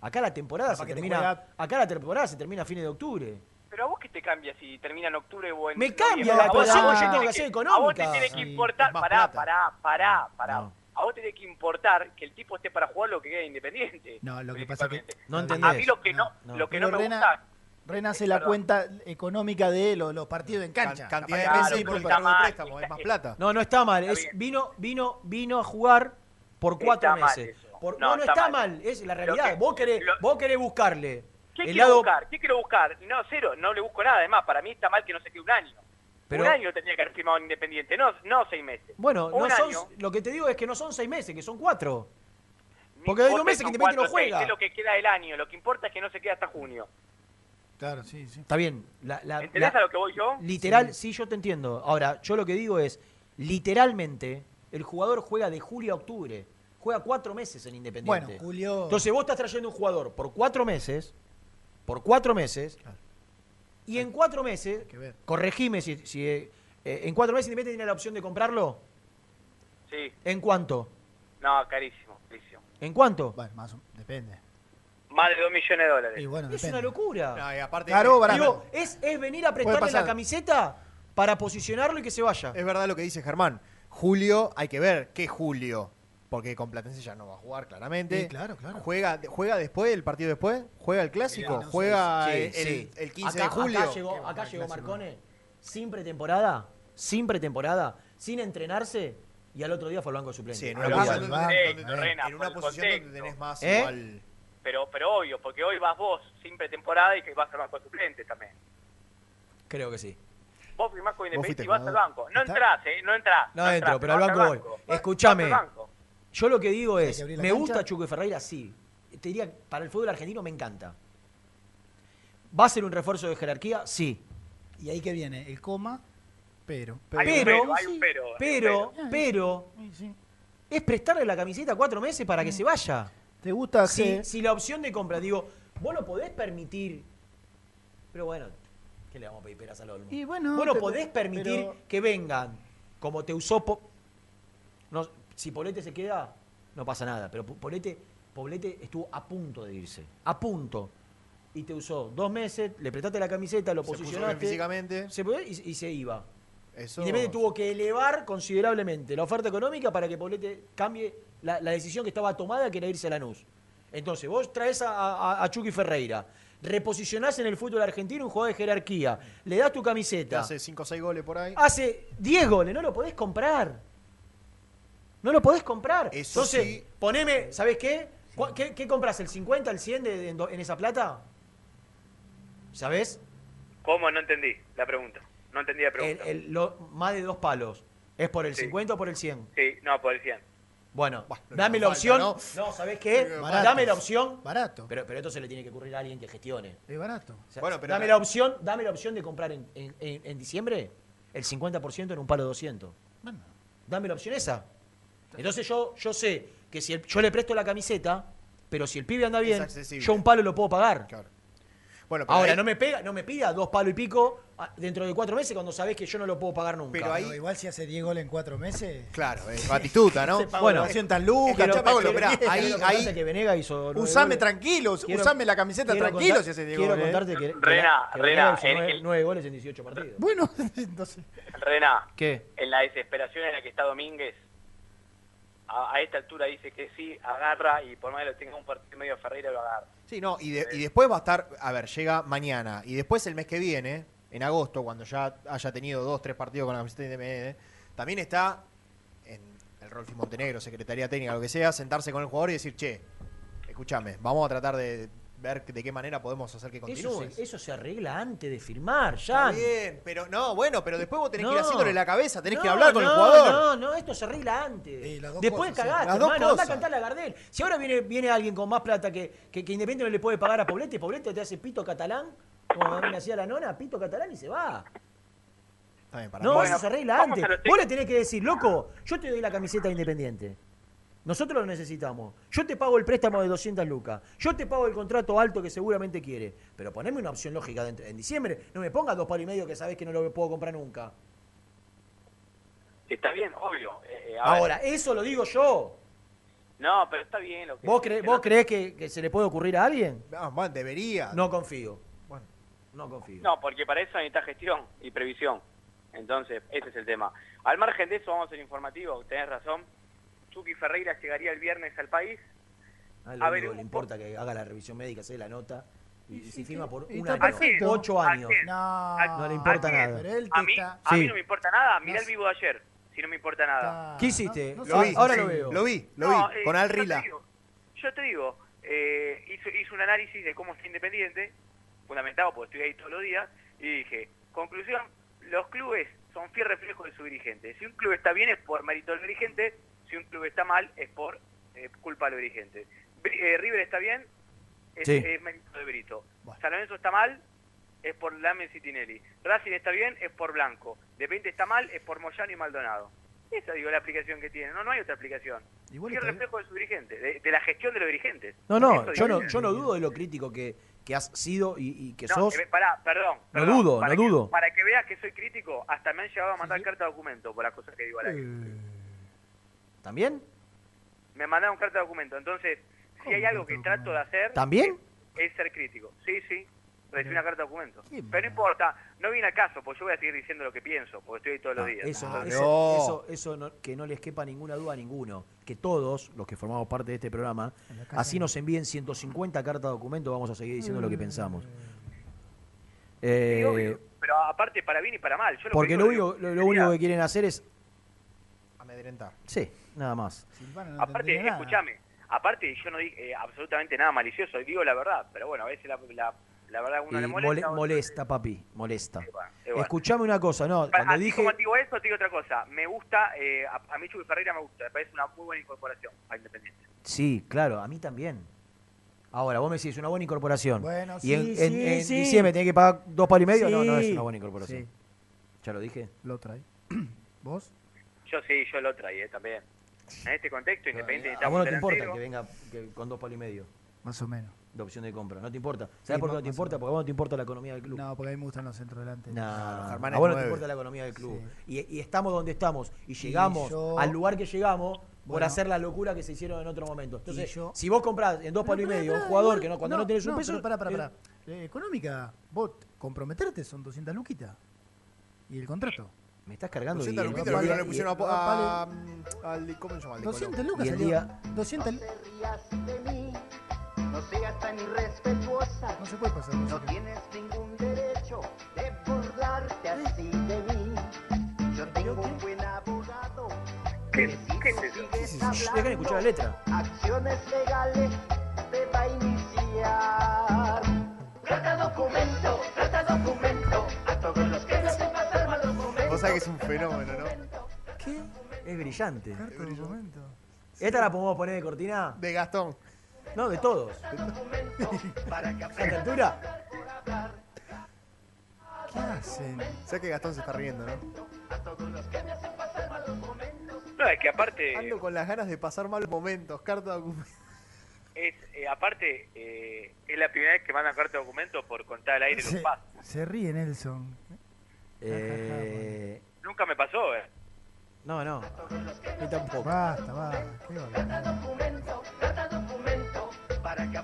acá la temporada se te termina, juega- acá la temporada se termina a fines de octubre. Pero a vos qué te cambia si termina en octubre o en Me cambia la A vos- ecuación a vos que te yo tengo que hacer A vos te económica. tiene que importar, pará, pará, pará, pará. No. A vos te tiene que importar que el tipo esté para jugar lo que queda independiente. No, lo que pasa que- principalmente. No entendés. a mí lo que no, No. lo que no me Rena- gusta Rena hace la Perdón. cuenta económica de lo- los partidos en cancha. Can- cantidad de Claro, meses y por el está cargo de mal, préstamo, es más plata. No, no está mal. Es- vino, vino, vino a jugar por cuatro Está meses. Por- No, no, no está está, mal. mal. es la realidad. que- vos, querés, lo- vos querés buscarle ¿Qué quiero lado. buscar? ¿Qué quiero buscar? No, cero, no le busco nada. Además, para mí está mal que no se quede un año. Pero- un año tendría que haber firmado en Independiente, no, no seis meses. Bueno, un no son, año. lo que te digo es que no son seis meses, que son cuatro. Porque hay dos meses que Independiente no o seis, juega. Es lo que queda del año. Lo que importa es que no se quede hasta junio. Claro, sí, sí. Está bien. La, la- ¿Entendés la- a lo que voy yo? Literal, sí. yo te entiendo. Ahora, yo lo que digo es, literalmente, el jugador juega de julio a octubre. Juega cuatro meses en Independiente. Bueno, Julio. Entonces vos estás trayendo un jugador por cuatro meses, por cuatro meses, y en cuatro meses, que ver. corregime si, si, eh, eh, en cuatro meses Independiente tiene la opción de comprarlo. Sí. ¿En cuánto? No, carísimo, carísimo. ¿En cuánto? Bueno, más o- depende. Más de dos millones de dólares. Y bueno, Es depende. una locura. No, y aparte Claro. Digo, es, es venir a prestarle la camiseta para posicionarlo y que se vaya. es verdad lo que dice Germán. Julio, hay que ver qué Julio. Porque con Platense ya no va a jugar, claramente. Sí, claro, claro. ¿Juega, ¿Juega después el partido después? ¿Juega el clásico? no. ¿Juega Sí, el, sí. el 15 Acá- de julio? Acá llegó, acá llegó Marcone sin pretemporada, sin pretemporada, sin entrenarse y al otro día fue al banco de suplente. Sí, en No una, olvidate. posición donde, tenés más ¿Eh? igual. Pero, pero obvio, porque hoy vas vos sin pretemporada y que vas al banco de suplente también. Creo que sí. Vos firmás con Independiente y vas al banco. No ¿Está? entrás, ¿eh? No entrás. No entro, entrás, pero al banco voy. Vas- Yo lo que digo es, que me cancha. gusta Chuque Ferreira, sí. Te diría, para el fútbol argentino me encanta. ¿Va a ser un refuerzo de jerarquía? Sí. Y ahí que viene el coma, pero. Pero, pero, hay un pero. hay un pero, pero. pero, Sí, sí. es prestarle la camiseta cuatro meses para que se vaya. ¿Te gusta Si, que- si la opción de compra, digo, vos no podés permitir. Pero bueno, ¿qué le vamos a pedir peras al olmo? Y bueno, vos no podés permitir pero- que vengan como te usó. Po- no, si Polete se queda, no pasa nada. Pero Po- Polete, Poblete estuvo a punto de irse. A punto. Y te usó dos meses, le prestaste la camiseta, lo Se puso posicionaste. físicamente. se fue y, y se iba. Eso- Independiente tuvo que elevar considerablemente la oferta económica para que Poblete cambie la, la decisión que estaba tomada, que era irse a Lanús. Entonces, vos traes a, a, a Chucky Ferreira, reposicionás en el fútbol argentino un jugador de jerarquía, le das tu camiseta, hace 5 o 6 goles por ahí. hace 10 goles, no lo podés comprar. No lo podés comprar. Eso Entonces, sí. poneme, ¿sabés qué? ¿Cu- ¿Qué, qué compras? ¿El 50, el 100 de- de- en, en esa plata? ¿Sabés? ¿Cómo? No entendí la pregunta. No entendí la El, pregunta. el- lo- más de dos palos. ¿Es por el Sí. 50 o por el 100? Sí, no, por el 100. Bueno, no dame la falta, opción. ¿no? No, ¿sabés qué? Baratos. Dame la opción. Barato. Pero, pero esto se le tiene que ocurrir a alguien que gestione. Es barato. O sea, Bueno, pero- dame la opción, dame la opción de comprar en, en- en- en diciembre el 50% en un palo 200. Bueno. Dame la opción esa. Entonces yo, yo sé que si el- yo le presto la camiseta, pero si el pibe anda bien, accesible. yo un palo lo puedo pagar. Bueno, pero Ahora, ahí- no me pega, no me pida dos palos y pico ah, dentro de cuatro meses cuando sabés que yo no lo puedo pagar nunca. Pero ahí- igual si hace 10 goles en 4 meses. Claro, es <laughs> Batistuta, ¿no? <laughs> Bueno, la 200 lucas, lo quiero- esperá, quiero ahí, contarte ahí. que Venega hizo nueve Usame goles. tranquilo, Quiero- usame la camiseta quiero tranquilo contar- si hace 10 Quiero goles. contarte que, que- Rena, que Rena, Venega hizo en nueve, el- nueve goles en 18 partidos. Bueno, <laughs> entonces. Rená, ¿Qué? en la desesperación en la que está Domínguez, a, a esta altura dice que sí, agarra y por más que lo tenga un partido medio Ferreira lo agarra. Sí, no, y, de- y después va a estar, a ver, llega mañana, y después el mes que viene, en agosto, cuando ya haya tenido dos, tres partidos con la camiseta independiente, también está en el Rolfi Montenegro, Secretaría Técnica, lo que sea, sentarse con el jugador y decir, che, escúchame, vamos a tratar de ver de qué manera podemos hacer que Eso, se- eso se arregla antes de firmar, ya. Está bien, pero no, bueno, pero después vos tenés que ir No. haciéndole la cabeza, tenés que No, hablar con el no, jugador. No, no, esto se arregla antes. las dos Después cosas, cagaste, Las dos hermano, anda a cosas. cantarle a Gardel. Si ahora viene, viene alguien con más plata que, que, que Independiente no le puede pagar a Poblete, Poblete te hace pito catalán, como me hacía la nona, pito catalán y se va. Está bien, para No, mí. eso se arregla antes. Vos le tenés que decir, loco, yo te doy la camiseta de Independiente. Nosotros lo necesitamos. Yo te pago el préstamo de 200 lucas. Yo te pago el contrato alto que seguramente quiere. Pero poneme una opción lógica dentro- en diciembre. No me pongas dos palos y medio que sabés que no lo puedo comprar nunca. Está bien, obvio. eh, eh, a ver. Ahora, eso lo digo yo. No, pero está bien lo que ¿Vos, dice, cre- ¿no? vos creés que, que se le puede ocurrir a alguien? No, bueno, debería. No confío. Bueno. No confío. No, porque para eso necesita gestión y previsión. Entonces, ese es el tema. Al margen de eso, vamos al informativo. Tenés razón. Chucky Ferreira llegaría el viernes al país. A él lo A ver, le importa que haga la revisión médica, se dé la nota y, y si firma por un año, perfecto. ocho años. No, No le importa nada. A mí, a mí no me importa nada. Mirá No el vivo de ayer, si no me importa nada. ¿Qué hiciste? no Lo vi, Ahora sí, lo veo. Lo vi, lo No, vi, eh, con Al Rila. Yo te digo, eh, hizo, hizo un análisis de cómo está Independiente, fundamentado porque estoy ahí todos los días, y dije, conclusión, los clubes son fiel reflejo de su dirigente. Si un club está bien es por mérito del dirigente, si un club está mal es por eh, culpa de los dirigentes. Eh, River está bien, es, Sí. es mérito de Brito. San Lorenzo está mal, es por Lamen Citinelli. Racing está bien, es por Blanco. De 20 está mal, es por Moyano y Maldonado. Esa digo la aplicación que tiene. No, no hay otra aplicación. Igual está bien. reflejo de su dirigente, de, de la gestión de los dirigentes. No, no, Eso yo no, yo no dudo de lo crítico que, que has sido y, y que No, sos. que- pará, perdón. No dudo, Para no que- dudo. Para que veas que soy crítico, hasta me han llegado a mandar carta de documento por las cosas que digo al aire. ¿También? Me mandaron carta de documento. Entonces, si hay algo que trato de hacer, ¿También? es ser crítico. Sí, sí. Recibí una carta de documento. Pero no importa, no viene al caso, porque yo voy a seguir diciendo lo que pienso, porque estoy ahí todos los días. Ah, Eso, Ah, eso, no. eso, eso no- que no les quepa ninguna duda a ninguno. Que todos los que formamos parte de este programa, así nos envíen 150 cartas de documento, vamos a seguir diciendo lo que pensamos. Sí, obvio. Eh, Pero aparte, para bien y para mal. Yo lo que porque digo lo es único, que- lo, lo único que quieren hacer es. Amedrentar. Sí, nada más. Silvano no Aparte, escúchame, aparte yo no dije eh, absolutamente nada malicioso, digo la verdad, pero bueno, a veces la, la, la verdad a uno Y le mole- molesta. otro- molesta, papi, molesta. bueno, bueno. Escuchame una cosa, no, cuando Así dije. como te digo eso, te digo otra cosa. Me gusta, eh, a, a mí Chucky Ferreira me gusta, me parece una muy buena incorporación a Independiente. Sí, claro, a mí también. Ahora, vos me decís, una buena incorporación. Bueno, y en, sí, en- sí, en sí. diciembre tenés que pagar dos palos y medio. No, no es Sí. una buena incorporación. Sí. ¿Ya lo dije? Lo trae. <clears throat> ¿Vos? Yo sí, yo lo traí también. En este contexto, Independiente A vos no te importa que venga que- con dos palos y medio Más o menos. de opción de compra. No te importa. Sí, ¿Sabes por qué no te importa? Porque a vos no te importa la economía del club. No, porque a mí me gustan los centros delante. No, los a vos no te importa la economía del club. Y, y estamos donde estamos. Y llegamos yo- al lugar que llegamos por Bueno. hacer la locura que se hicieron en otro momento. Entonces, yo- si vos comprás en dos palos y medio un jugador que no, cuando no, tenés un peso. Pero pará, pará, eh, pará. Eh, económica, vos comprometerte son 200 luquitas. ¿Y el contrato? Me estás cargando 200 y el- luquitas y lo el- que no le y- pusieron a, y- a- al, ¿cómo se llama? Al de 200 Colón. lucas Y el salió. día- 200 rías de mí, no seas tan irrespetuosa. No se puede pasar. No tienes ningún derecho de burlarte así de mí. Yo tengo un buen abogado ¿Qué, qué es eso? Shh, Dejen de escuchar la letra. Acciones legales se va a iniciar. Trata documento, trata documento. Que es un fenómeno, ¿no? ¿Qué? Es brillante. ¿Esta la podemos poner de cortina? De Gastón. No, de todos. <laughs> ¿A esta altura? ¿Qué hacen? Sé que Gastón se está riendo, ¿no? No, es que aparte, Ando con las ganas de pasar malos momentos, carta de documento. es, eh, aparte eh, es la primera vez que mandan carta de documento por contar al aire los Se, pasos. se ríe Nelson. Eh, Nunca me pasó, eh. no, no. Ni tampoco. Basta, basta.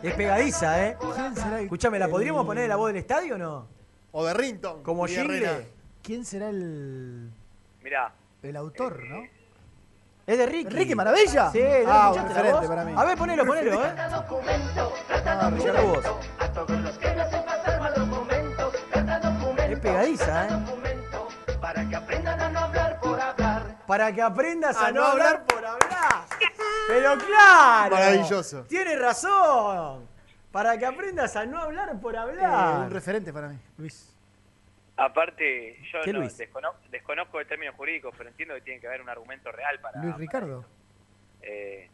Es pegadiza, ¿eh? ¿Quién será el- Escuchame, ¿la podríamos poner en la voz del estadio o no? O de Rinton. Como y de jingle. Reina. ¿Quién será el, Mirá, el autor, no? ¿Es de Ricky? ¿Ricky Maravilla? Sí, ¿no Ah, escuchaste la voz? para mí. A ver, ponelo, ponelo, ¿eh? Ah, pegadiza, ¿eh? Para que aprendan a no hablar por hablar. Para que aprendas a, A no no hablar hablar por hablar. Pero claro. Maravilloso. Tiene razón. Para que aprendas a no hablar por Eh, hablar. un referente para mí, Luis. aparte yo ¿Qué no, Luis? descono- desconozco el término jurídico, pero entiendo que tiene que haber un argumento real para... Luis Ricardo. Eh,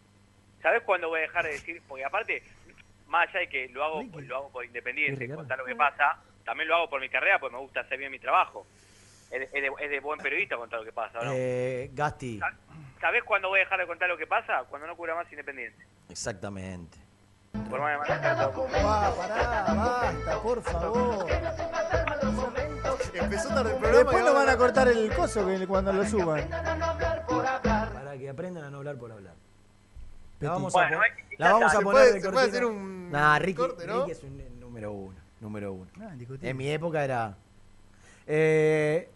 ¿Sabes cuándo voy a dejar de decir? Porque aparte, más allá de que lo hago, lo hago por independiente, contar lo que pasa, también lo hago por mi carrera porque me gusta hacer bien mi trabajo. Es de, es de- es de buen periodista contar lo que pasa, ¿o ¿no? Eh, Gasti. ¿Sabés cuándo voy a dejar de contar lo que pasa? Cuando no cubra más independiente. Exactamente. Por más de pará, basta, por favor. Empezó tarde el programa. Después nos van a cortar el coso que cuando lo suban. Para que aprendan a no hablar por hablar. La vamos a, Bueno, eh, la vamos a poner puede- de se puede cortina. hacer un Nah, Ricky, corte, ¿no? Ricky es un eh, número uno. Número uno. Ah. En mi época era. Eh,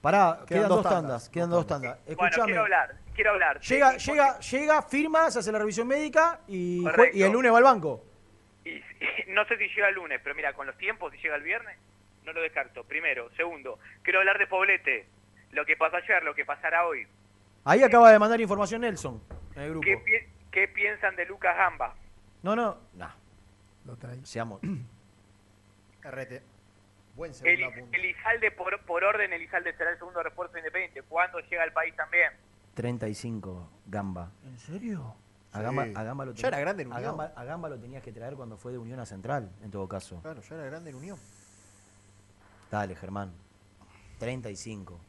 pará, quedan, dos tandas. Quedan dos tandas. Bueno, Escuchame. quiero hablar, quiero hablar. Llega, Sí, llega, llega, firma, se hace la revisión médica y, el lunes va al banco. Y, y <laughs> no sé si llega el lunes, pero mira, con los tiempos, si llega el viernes, no lo descarto. Primero. Segundo, quiero hablar de Poblete. Lo que pasó ayer, lo que pasará hoy. Ahí acaba de mandar información Nelson en el grupo. ¿Qué, pi- qué piensan de Lucas Gamba? No, no, no. Lo trae. Seamos. <clears throat> RT. Buen El, segundo apunte. Elizalde, por, por orden, Elizalde será el segundo refuerzo independiente. ¿Cuándo llega al país también? 35, Gamba. ¿En serio? A Sí. Gamba, a Gamba lo Ya tenías- era grande en a Unión. Gamba, a Gamba lo tenías que traer cuando fue de Unión a Central, en todo caso. Claro, ya era grande en Unión. Dale, Germán. 35.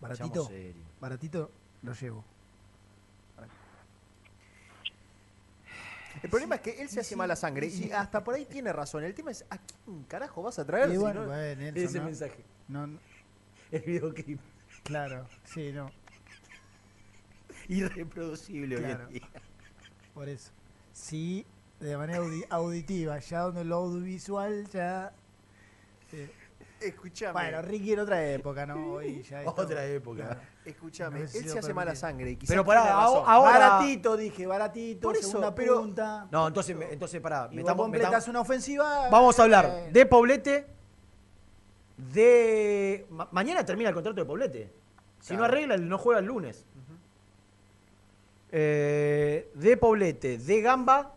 Baratito. Baratito, lo llevo. El problema es que él se hace mala sangre y hasta por ahí tiene razón. El tema es, ¿a quién carajo vas a traer? Si bueno, no- bueno, Nelson, Ese ¿no? mensaje. No, no, El videoclip. claro, sí, no. Irreproducible hoy Claro. en día. Por eso. Sí, de manera audi- auditiva, ya donde lo audiovisual ya. eh, Escuchame. bueno, Ricky en otra época, ¿no? Hoy ya <laughs> es Otra todo- época. claro. Escuchame, No él se hace mala sangre y quizás Pero pará, tiene ahora- razón. ahora- Baratito, dije, baratito, Por eso, segunda pero- punta. No, entonces, me- entonces pará. y metamos- vos completás metamos- una ofensiva. Vamos a hablar eh, de Poblete. De. ma- mañana termina el contrato de Poblete. Si no Claro. arregla, no juega el lunes. Eh, de Poblete, de Gamba,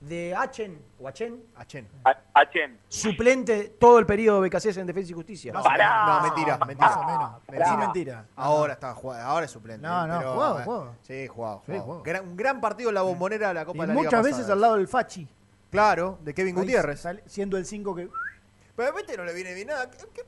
de Achen, o Achen, Achen. Achen. suplente todo el periodo de BKCS en Defensa y Justicia. No, Pará. no, mentira, mentira. Más o menos. Mentira. Sí, mentira. Ahora está jugando, ahora es suplente. No, no, pero, jugado, eh, jugado. Sí, jugado, Sí, jugado. jugado. Gran- un gran partido en la bombonera de la Copa Y de la Liga muchas veces pasada. al lado del Fachi. Claro, de Kevin Ahí Gutiérrez. siendo el 5 que. Pero a no le viene bien nada. ¿Qué- qué-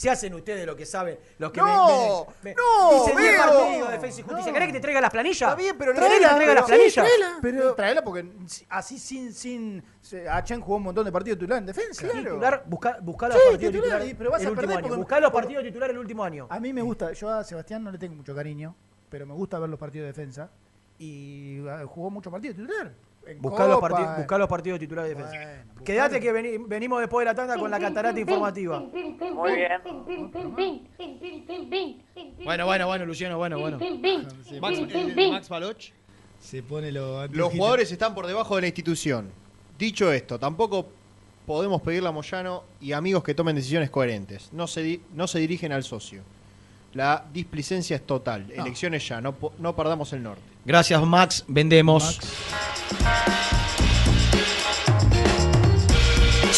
Se hacen ustedes lo que saben, los que No, me, me- me- no, dicen 10 Veo. partidos de Defensa y Justicia. ¿Querés que te traiga las planillas? Está bien, pero ¿Querés que te tráela, traiga las pero- planillas? sí, tráela. Pero traela porque así sin. sin Achen jugó un montón de partidos titular en defensa. Titular, busca, busca los Sí, partidos titular, titulares pero vas el a último perder año. porque- Buscá los partidos titulares el último año. A mí me gusta, yo a Sebastián no le tengo mucho cariño, pero me gusta ver los partidos de defensa. Y eh, jugó muchos partidos titular. Buscá los, Copa, partidos, eh. buscá los partidos titulares de defensa. Bueno, Quédate que veni- venimos después de la tanda con la catarata informativa. Muy bien. Bueno, bueno, bueno, Luciano, bueno, bueno. Max, eh, Max Baloch. Se pone lo Los jugadores están por debajo de la institución. Dicho esto, tampoco podemos pedirle a Moyano y amigos que tomen decisiones coherentes. No se, di- no se dirigen al socio. La displicencia es total. Elecciones ya, no, po- no perdamos el norte. Gracias, Max. Vendemos.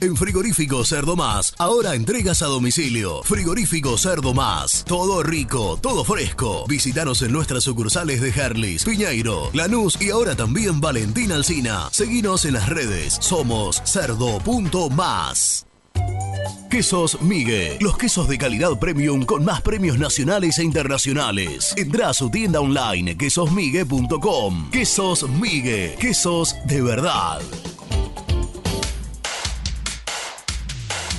En Frigorífico Cerdo Más, ahora entregas a domicilio. Frigorífico Cerdo Más, todo rico, todo fresco. Visítanos en nuestras sucursales de Herlis, Piñeiro, Lanús y ahora también Valentín Alsina. Seguinos en las redes, somos cerdo.más. Quesos Migue, los quesos de calidad premium con más premios nacionales e internacionales. Entra a su tienda online quesosmigue.com. Quesos Migue, quesos de verdad.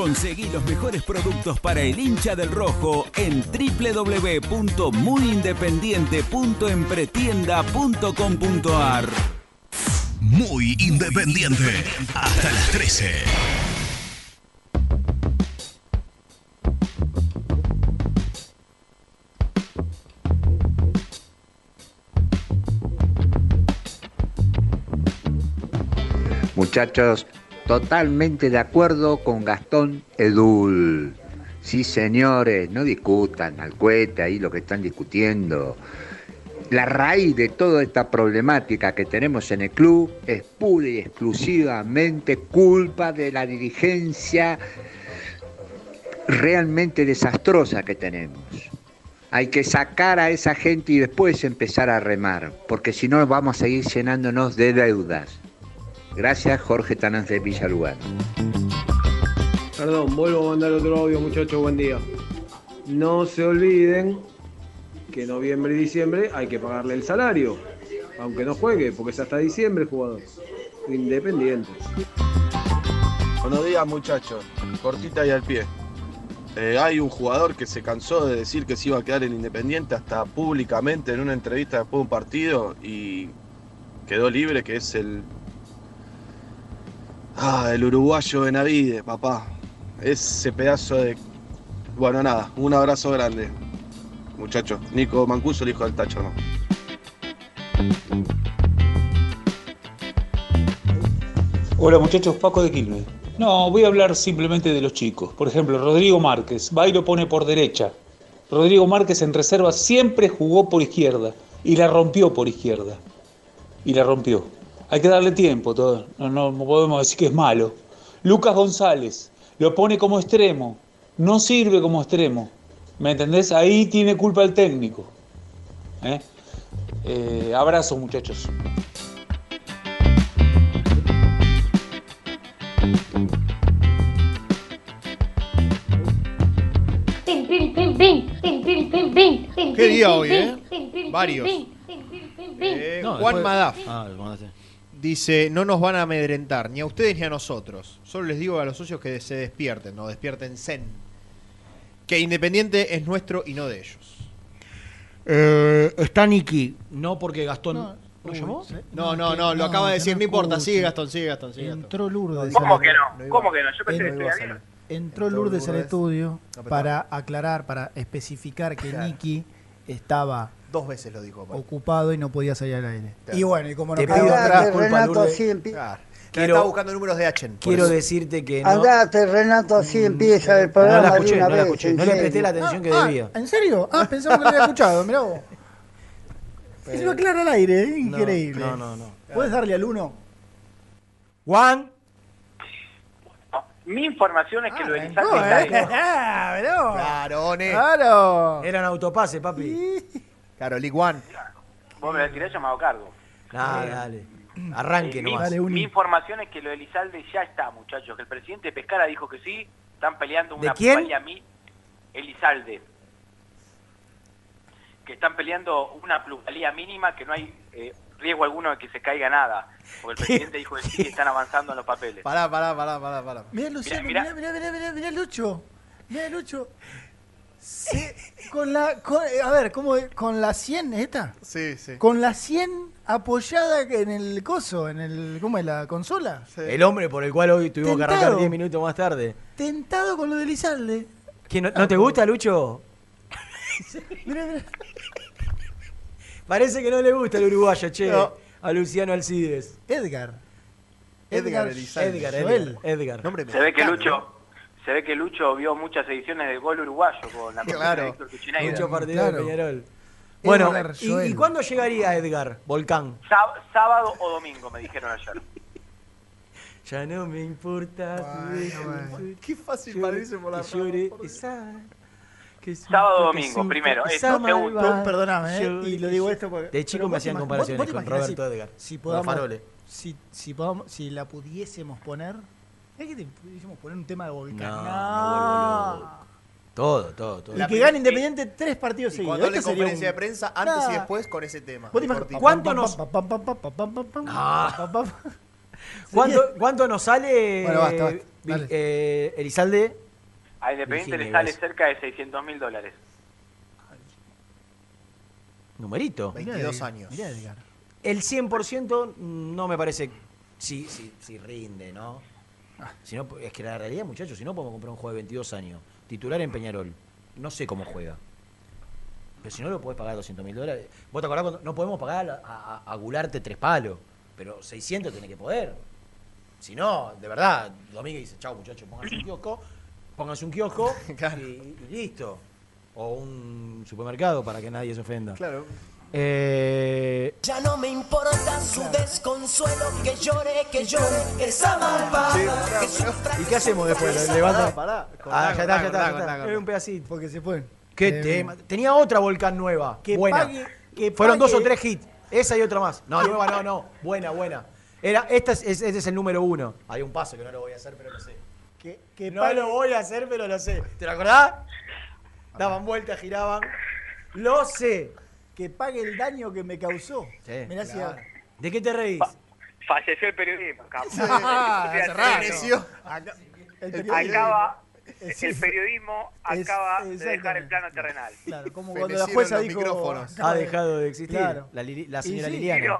Conseguí los mejores productos para el hincha del rojo en www.muyindependiente.empretienda.com.ar. Muy independiente. Hasta las 13. Muchachos, totalmente de acuerdo con Gastón Edul. Sí, señores, no discutan al cohete ahí lo que están discutiendo. La raíz de toda esta problemática que tenemos en el club es pura y exclusivamente culpa de la dirigencia realmente desastrosa que tenemos. Hay que sacar a esa gente y después empezar a remar, porque si no vamos a seguir llenándonos de deudas. Gracias, Jorge Tanás de Villalugano. Perdón, vuelvo a mandar otro audio, muchachos, buen día. No se olviden que noviembre y diciembre hay que pagarle el salario, aunque no juegue, porque es hasta diciembre el jugador. Independiente. Buenos días muchachos, cortita y al pie. Eh, hay un jugador que se cansó de decir que se iba a quedar en Independiente hasta públicamente en una entrevista después de un partido y quedó libre, que es el... Ah, el uruguayo Benavides, papá. Ese pedazo de... Bueno, nada, un abrazo grande, muchachos. Nico Mancuso, el hijo del Tacho, ¿no? Hola muchachos, Paco de Quilmes. No, voy a hablar simplemente de los chicos. Por ejemplo, Rodrigo Márquez, va y lo pone por derecha. Rodrigo Márquez en reserva siempre jugó por izquierda y la rompió por izquierda. Y la rompió. Hay que darle tiempo todo. No, no podemos decir que es malo. Lucas González lo pone como extremo. No sirve como extremo. ¿Me entendés? Ahí tiene culpa el técnico. ¿Eh? Eh, abrazo, muchachos. Qué día hoy, ¿eh? Varios. Eh, Juan Madaf. Ah, dice, no nos van a amedrentar, ni a ustedes ni a nosotros. Solo les digo a los socios que se despierten, no despierten zen. Que Independiente es nuestro y no de ellos. Eh, está Nicky. No porque Gastón. No. ¿No Uy, llamó? No, no, no, lo acaba de decir, no importa, sigue Gastón, sigue Gastón, sigue Gastón. Entró Lourdes. ¿Cómo que no? ¿Cómo que no? Yo pensé En- que bien. Entró Lourdes al estudio para aclarar, para especificar que Claro. Nicky estaba Dos veces lo dijo. aparte. ocupado y no podía salir al aire. Claro. Y bueno, y como no Te pido otra disculpa, Renato, Lourdes. así Claro. Quiero- Estaba buscando números de Achen. Quiero eso. decirte que no. Andate, Renato, así empieza el No programa de una no la vez. escuché. en No le presté serio. la atención que Ah, debía. ¿En serio? Ah, pensamos que lo había escuchado, mirá vos. Se lo aclara al aire, ¿eh? Increíble. No, no, no. ¿Puedes darle al uno? Juan. Mi información es que lo Elizalde No, está ¿eh? <laughs> Ah. Claro. Claro. Eran autopase, papi. Claro, League One. Vos me lo tirás llamado cargo. Nah, dale. Arranque Eh, mi, nomás. mi información es que lo de Elizalde ya está, muchachos. Que el presidente Pescara dijo que sí. Están peleando ¿De una quién? plusvalía mi Elizalde. Que están peleando una plusvalía mínima que no hay eh, riesgo alguno de que se caiga nada. Porque el <laughs> presidente dijo que sí y están avanzando en los papeles. Pará, pará, pará, pará, pará. Mirá, Luciano, Mirá, mirá, mirá, mirá, mirá, mirá, Lucho. Mirá, Lucho. Sí, con la, con- eh, a ver, ¿cómo es? ¿Con la 100 esta? Sí, sí. Con la 100 apoyada en el coso, en el, ¿cómo es? La consola. El hombre por el cual hoy tuvimos que arrancar Tentado. 10 minutos más tarde. Tentado con lo de Lizalde. ¿Qué, no, ¿No te gusta, Lucho? <laughs> Mirá, mirá. Parece que no le gusta el uruguayo, che. No. A Luciano Alcides. Edgar. Edgar Elizalde. Edgar. Edgar. Edgar. Nombre Se ve que Lucho, se ve que Lucho vio muchas ediciones del gol uruguayo con la Claro. de. Mucho partido Claro. de Peñarol. Bueno, Edgar ¿y, cuándo llegaría Edgar? Volcán. Sá- Sábado o domingo, me dijeron ayer. <laughs> Ya no me importa. Qué fácil para irse por la llore Sábado domingo, primero. esa Esto, Perdóname, ¿eh? llore, Y lo digo esto porque. De chico me hacían comparaciones con Roberto si- Edgar. Si podamos, si, si, podamos, si la pudiésemos poner. ¿Sabés que te dijimos poner un tema de Volcán? Todo, todo, todo. Y que gane Independiente tres partidos seguidos. Cuando la conferencia de prensa, antes y después con ese tema. Cuánto nos- ¿Cuánto, nos sale Bueno, basta, basta. Eh, eh Elizalde? A Independiente le sale cerca de 600 mil dólares. Numerito. 22 años. mirá, El 100% no me parece si, si, si rinde, ¿no? Si no, es que la realidad, muchachos, si no podemos comprar un juego de 22 años, titular en Peñarol, no sé cómo juega. Pero si no lo podés pagar 200 mil dólares. ¿Vos te acordás cuando no podemos pagar a, a, a Gularte tres palos? Pero 600 tiene que poder. Si no, de verdad, Domínguez dice, chao muchachos, pónganse un kiosco, pónganse un kiosco <laughs> y, y listo. O un supermercado para que nadie se ofenda. Claro. Eh, Ya no me importa su desconsuelo, que llore, que llore, esa malvada, que sufra. ¿Y qué hacemos después? ¿Lo Pará, levanta? pará. Ah, ya está, ya está. Era un pedacito. Porque se fue. ¿Qué Eh, tema? Tenía otra Volcán nueva. Que buena. pague- que Fueron dos o tres hits. Esa y otra más. No, nueva no, no. Buena, buena. Era, esta es, es- este es el número uno. Hay un paso que no lo voy a hacer, pero lo sé. Que, que No pague- lo voy a hacer, pero lo sé. ¿Te lo acordás? Daban vueltas, giraban. Lo sé. Que pague el daño que me causó. Sí, Mirá si- claro. ¿De qué te reís? Falleció el periodismo. acá. <laughs> Ah. Acá- el periodismo- Acaba, Es- el periodismo es- acaba de dejar el plano terrenal. Claro, como cuando la jueza dijo. micrófonos. Ha dejado de existir. Claro. La, la señora sí, Liliana.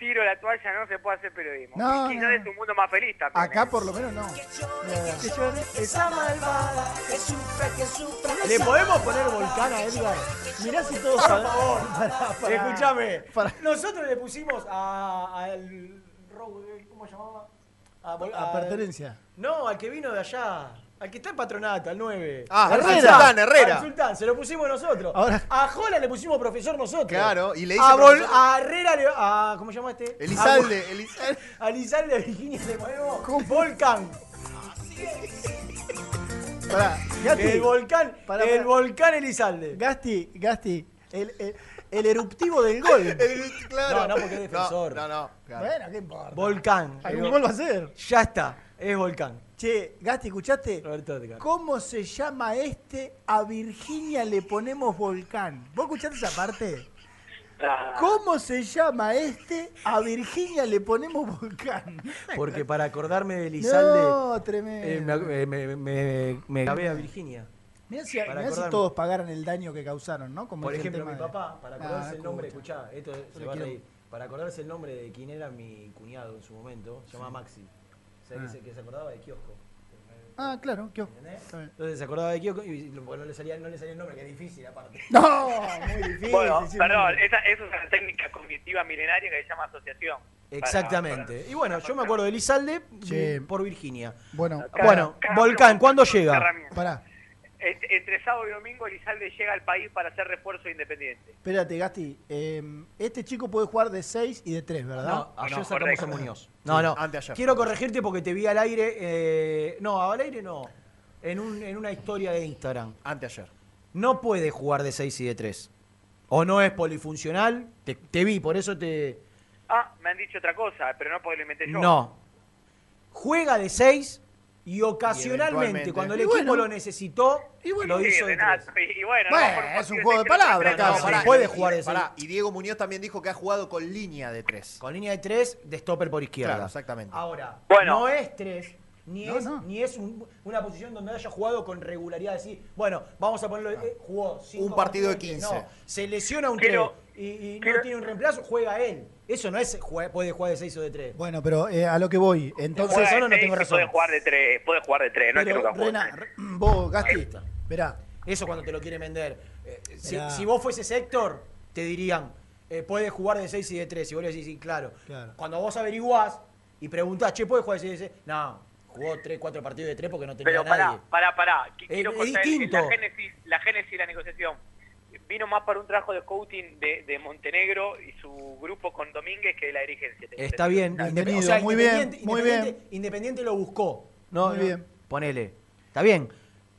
Tiro la toalla, no se puede hacer periodismo. No, y no. es un mundo más feliz también. Acá ¿eh? por lo menos no. Mira, Que llore, esa malvada, que sufra, que sufra. ¿Le podemos poner volcán a Edgar? Mirá si todos Por favor. <laughs> Escúchame. Nosotros le pusimos a, al. ¿Cómo se llamaba? A, Vol- A pertenencia. No, al que vino de allá. Al que está en patronato, al 9. Ah, al Herrera. Sultán, Herrera. Al Sultán, se lo pusimos nosotros. Ahora- A Jola le pusimos profesor nosotros. Claro, y le dice a, Herrera le. A, ¿Cómo se llama este? Elizalde, A, Elizalde. <laughs> a Elizalde Virginia le ponemos Volcán. Pará, Gasti, El volcán. Pará, el volcán Elizalde. Gasti, Gasti, el, el, el eruptivo del <laughs> gol. El- claro. No, no, porque es defensor. No, no, no, claro. Bueno, ¿qué importa? Volcán. Algún gol va a ser. Ya está, es volcán. Che, Gasti, ¿escuchaste? Roberto Edgar. ¿Cómo se llama este? A Virginia le ponemos volcán. ¿Vos escuchaste esa parte? Ah, ¿Cómo se llama este? A Virginia le ponemos volcán. Porque para acordarme de Elizalde, No, tremendo. eh, me, me, me, me- me grabé a Virginia. Mirá si, mirá todos pagaran el daño que causaron, ¿no? Como Por ejemplo, mi de- papá, para Ah, acordarse el nombre, escuchá, esto se va a reír. Para acordarse el nombre de quién era mi cuñado en su momento, se llamaba Maxi. ¿Sabés Ah. que, se, que se acordaba de kiosco? Ah, claro, ¿qué? Entonces se acordaba de kiosco y lo- no le salía, no le salía el nombre, que es difícil aparte. <laughs> No, muy difícil. Bueno, sí, perdón, esa, eso es una técnica cognitiva milenaria que se llama asociación. Exactamente. Y bueno, yo me acuerdo de Lizalde Sí. de- por Virginia. Bueno, Bueno, Volcán, ¿cuándo llega? Pará, Entre, entre sábado y domingo, Elizalde llega al país para hacer refuerzo independiente. espérate, Gasti. eh, este chico puede jugar de 6 y de 3, ¿verdad? No, ayer no, sacamos correcto. a Muñoz. No, no. anteayer. Quiero corregirte porque te vi al aire. eh, no, al aire no. En, un, en una historia de Instagram. Anteayer. No puede jugar de 6 y de 3. O no es polifuncional. Te, te vi, por eso te. Ah, me han dicho otra cosa, pero no porque lo inventé yo. No. Juega de 6 y ocasionalmente, cuando el Y equipo bueno. lo necesitó, lo hizo de 3. Renato, y, bueno, Bueno, no, por es un juego de no palabras, no, puede y- jugar de. Y Diego Muñoz también dijo que ha jugado con línea de tres. Con línea de 3, de stopper por izquierda. Claro, exactamente. Ahora, Bueno. no es 3, ni No, es, no. Ni es un- una posición donde haya jugado con regularidad. Decir, bueno, vamos a ponerlo. eh, jugó cinco Un partido de partidos, 15. No, se lesiona un Quiero- 3 y, y no quiero- tiene un reemplazo, juega él. Eso no es juega- puede jugar de 6 o de 3. Bueno, pero eh, a lo que voy. Entonces, solo no tengo razón. Puede jugar de tres, puede jugar de tres, no es que pero, nunca juegue. Rena, re- vos, Gasti, verá. Eso cuando te lo quieren vender. Eh, si, si vos fueses Héctor, te dirían, eh, puede jugar de 6 y de 3. Y vos le decís, sí, claro. Claro. Cuando vos averiguás y preguntás, che, ¿puede jugar de 6 y de 6? No, jugó 3, 4 partidos de 3 porque no tenía Pero a nadie. pará, pará, pará. Es- Quiero es contar distinto. la génesis, la génesis de la negociación. Vino más para un trabajo de coaching de, de Montenegro y su grupo con Domínguez que de la dirigencia. Está bien. Bienvenido, Independ- o sea, muy bien, Independiente- muy Independiente- bien. Independiente lo buscó. No, Muy no, bien. Ponele. Está bien.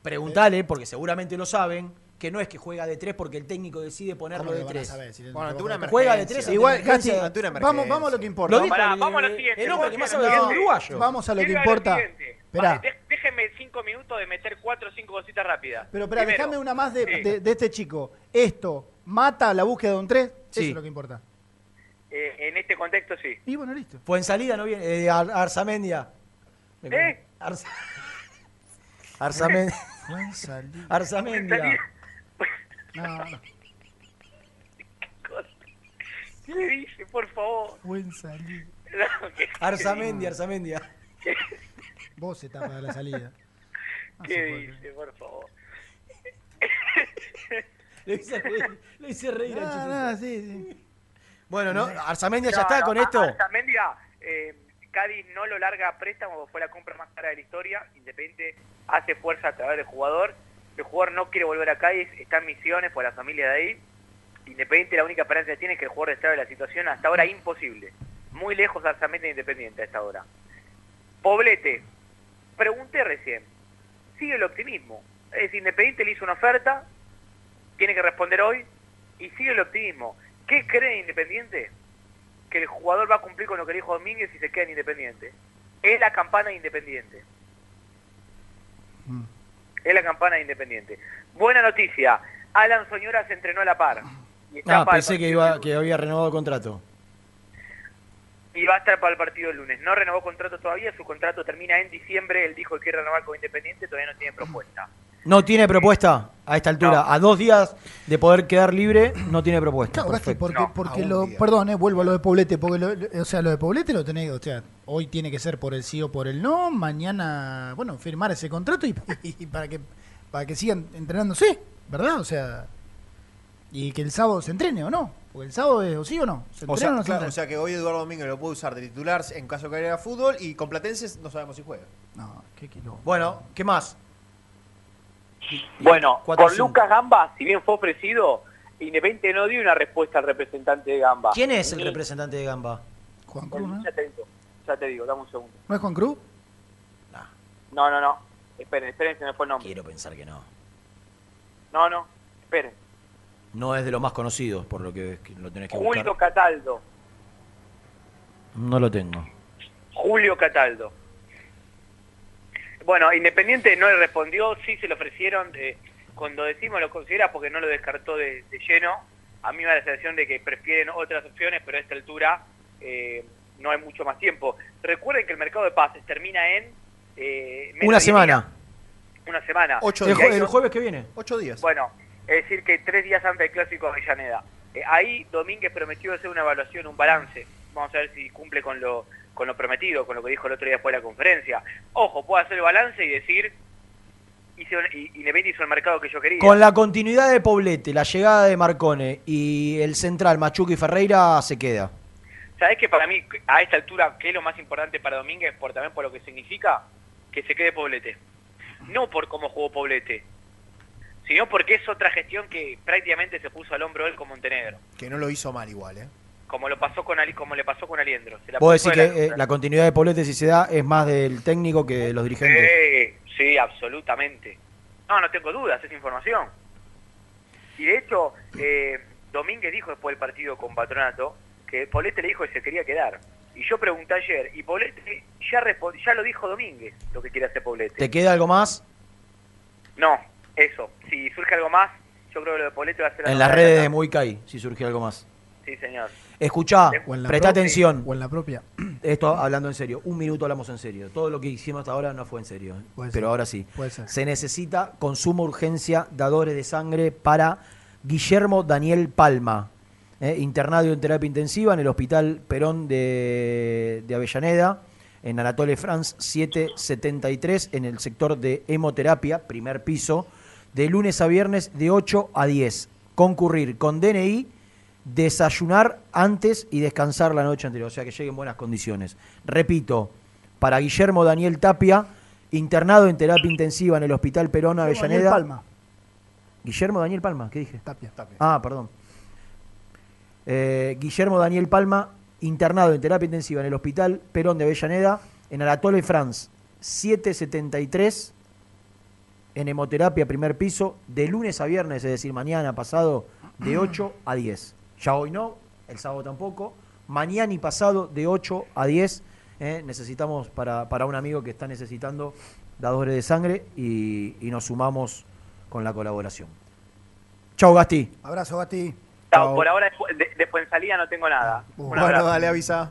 Preguntale, porque seguramente lo saben, que no es que juega de 3 porque el técnico decide ponerlo ¿Cómo de lo van a 3. saber? Si Bueno, ante una Juega de tres, Igual, ante una vamos, emergencia. vamos a lo que importa. Lo dijo Pará, el- vamos a lo siguiente. el hombre que más sabe uruguayo. Vamos a lo que importa. siguiente. Esperá. Vale, déjeme cinco minutos de meter cuatro o cinco cositas rápidas. Pero espera, déjame una más de, sí, de- de este chico. Esto mata la búsqueda de un 3. Eso Sí. es lo que importa. eh, en este contexto sí. Y bueno, listo. Fue en salida, no viene. Eh, Ar- Arzamendia. ¿Eh? Arza- <laughs> Arzamendia. <laughs> Salida. Arzamendia. No, no. ¿Qué le dice, por favor? Buen. No, ¿Qué, Arzamendia, Arzamendia. qué- Vos se tapa de la salida. No <laughs> qué dice, por favor? <laughs> Le hice reír, le hice reír al No, chiquito. no, sí, sí. Bueno, ¿no? Arzamendia ya está no, con a- esto. Arzamendia, eh, Cádiz no lo larga a préstamo, fue la compra más cara de la historia. Independiente hace fuerza a través del jugador. El jugador no quiere volver a Cádiz, está en misiones por la familia de ahí. Independiente la única esperanza que tiene es que el jugador destrabe la situación. Hasta ahora imposible. Muy lejos Arzamendia de Independiente a esta hora. Poblete, pregunté recién. Sigue el optimismo. Es decir, Independiente le hizo una oferta, tiene que responder hoy y sigue el optimismo. ¿Qué cree Independiente? Que el jugador va a cumplir con lo que dijo Domínguez y se queda en Independiente. Es la campana de Independiente. Mm. Es la campana de Independiente. Buena noticia. Alan Soñora se entrenó a la par. Y, está Ah, pensé que, iba, que había renovado el contrato. Y va a estar para el partido el lunes. No renovó contrato todavía, su contrato termina en diciembre. Él dijo que quiere renovar con Independiente, todavía no tiene propuesta. No tiene propuesta a esta altura. A dos días de poder quedar libre, no tiene propuesta. Claro, porque, porque a un lo, día. perdón, eh, vuelvo a lo de Poblete, porque lo, lo- o sea, lo de Poblete lo tenés, o sea, hoy tiene que ser por el sí o por el no, mañana, bueno, firmar ese contrato y, <laughs> y para que para que sigan entrenándose, ¿verdad? O sea, y que el sábado se entrene o no, porque el sábado es o sí o no, se O sea, o no se claro, o sea que hoy Eduardo Domínguez lo puede usar de titular en caso de que haya fútbol y con Platenses no sabemos si juega. No, qué quilombo. Bueno, ¿qué más? Bueno, con. Lucas Gamba, si bien fue ofrecido, Independiente no dio una respuesta al representante de Gamba. ¿Quién es el representante de Gamba? Juan Cruz, ¿no? Ya te digo, ya te digo, dame un segundo. ¿No es Juan Cruz? No, no, no. Esperen, esperen, se me fue el nombre. Quiero pensar que no. No, no, esperen. No es de los más conocidos, por lo que, que lo tenés que Julio buscar. Cataldo. No lo tengo. Julio Cataldo. Bueno, Independiente no le respondió, sí se le ofrecieron, eh, cuando decimos lo considera porque no lo descartó de, de lleno, a mí me da la sensación de que prefieren otras opciones, pero a esta altura eh, no hay mucho más tiempo. Recuerden que el mercado de pases termina en... eh, Una semana. una semana. Ocho El, días. jue- el jueves que viene. Ocho días. Bueno, es decir que tres días antes del clásico Avellaneda. Eh, ahí Domínguez prometió hacer una evaluación, un balance. Vamos a ver si cumple con lo, con lo prometido, con lo que dijo el otro día después de la conferencia. Ojo, puede hacer el balance y decir, hice Independiente hizo el mercado que yo quería. Con la continuidad de Poblete, la llegada de Marcone y el central Machuca y Ferreira se queda. ¿Sabés que para mí, a esta altura, qué es lo más importante para Domínguez, por, también por lo que significa? Que se quede Poblete. No por cómo jugó Poblete, sino porque es otra gestión que prácticamente se puso al hombro él con Montenegro. Que no lo hizo mal igual, ¿eh? Como, lo pasó con Ali, como le pasó con Aliendro. Se la de que la- eh, la continuidad de Poblete, si se da, es más del técnico que de los dirigentes. Sí, sí, absolutamente. No, no tengo dudas, es información. Y de hecho, eh, Domínguez dijo después del partido con Patronato que Polete le dijo que se quería quedar. Y yo pregunté ayer, y Polete ya, ya lo dijo Domínguez, lo que quiere hacer Polete. ¿Te queda algo más? No, eso. Si surge algo más, yo creo que lo de Polete va a ser... la En las redes la de Muicay, si surge algo más. Sí, señor. Escuchá, presta atención. O en la propia. Esto hablando en serio. Un minuto hablamos en serio. Todo lo que hicimos hasta ahora no fue en serio. Puede Pero ser. ahora sí. Puede ser. Se necesita con suma urgencia dadores de sangre para Guillermo Daniel Palma, ¿eh? internado en terapia intensiva en el Hospital Perón de, de Avellaneda, en Anatole France 773, en el sector de hemoterapia, primer piso, de lunes a viernes de 8 a 10. Concurrir con DNI, desayunar antes y descansar la noche anterior, o sea que llegue en buenas condiciones. Repito, para Guillermo Daniel Tapia, internado en terapia intensiva en el Hospital Perón Daniel Avellaneda. Palma. Guillermo Daniel Palma, ¿qué dije? Tapia. Ah, perdón. Eh, Guillermo Daniel Palma, internado en terapia intensiva en el Hospital Perón de Avellaneda, en Anatole France 773, en hemoterapia primer piso, de lunes a viernes, es decir, mañana pasado, de <clears throat> 8 a 10. Ya hoy no, el sábado tampoco. Mañana y pasado, de 8 a 10, eh, necesitamos para, para un amigo que está necesitando dadores de sangre y, y nos sumamos con la colaboración. Chau, Gasti. Abrazo, Gati. Chao, por ahora después de, después en salida no tengo nada. Bueno, abrazo. dale, avisa.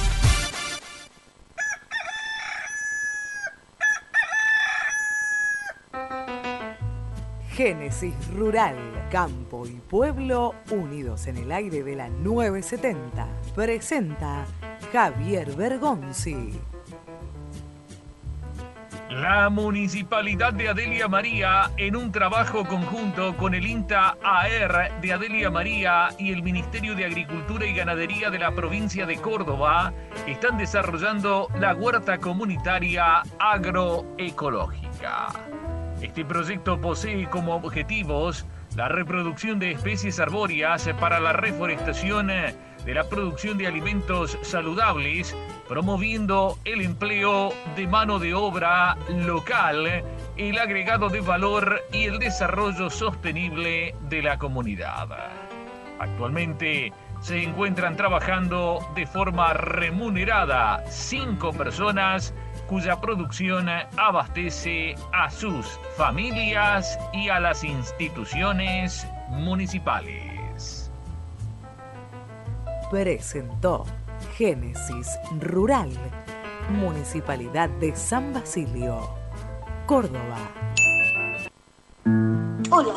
Génesis Rural, Campo y Pueblo unidos en el aire de la 970. Presenta Javier Bergonzi. La Municipalidad de Adelia María, en un trabajo conjunto con el INTA AR de Adelia María y el Ministerio de Agricultura y Ganadería de la provincia de Córdoba, están desarrollando la huerta comunitaria agroecológica. Este proyecto posee como objetivos la reproducción de especies arbóreas para la reforestación de la producción de alimentos saludables, promoviendo el empleo de mano de obra local, el agregado de valor y el desarrollo sostenible de la comunidad. Actualmente se encuentran trabajando de forma remunerada cinco personas cuya producción abastece a sus familias y a las instituciones municipales. Presentó Génesis Rural, Municipalidad de San Basilio, Córdoba. Hola,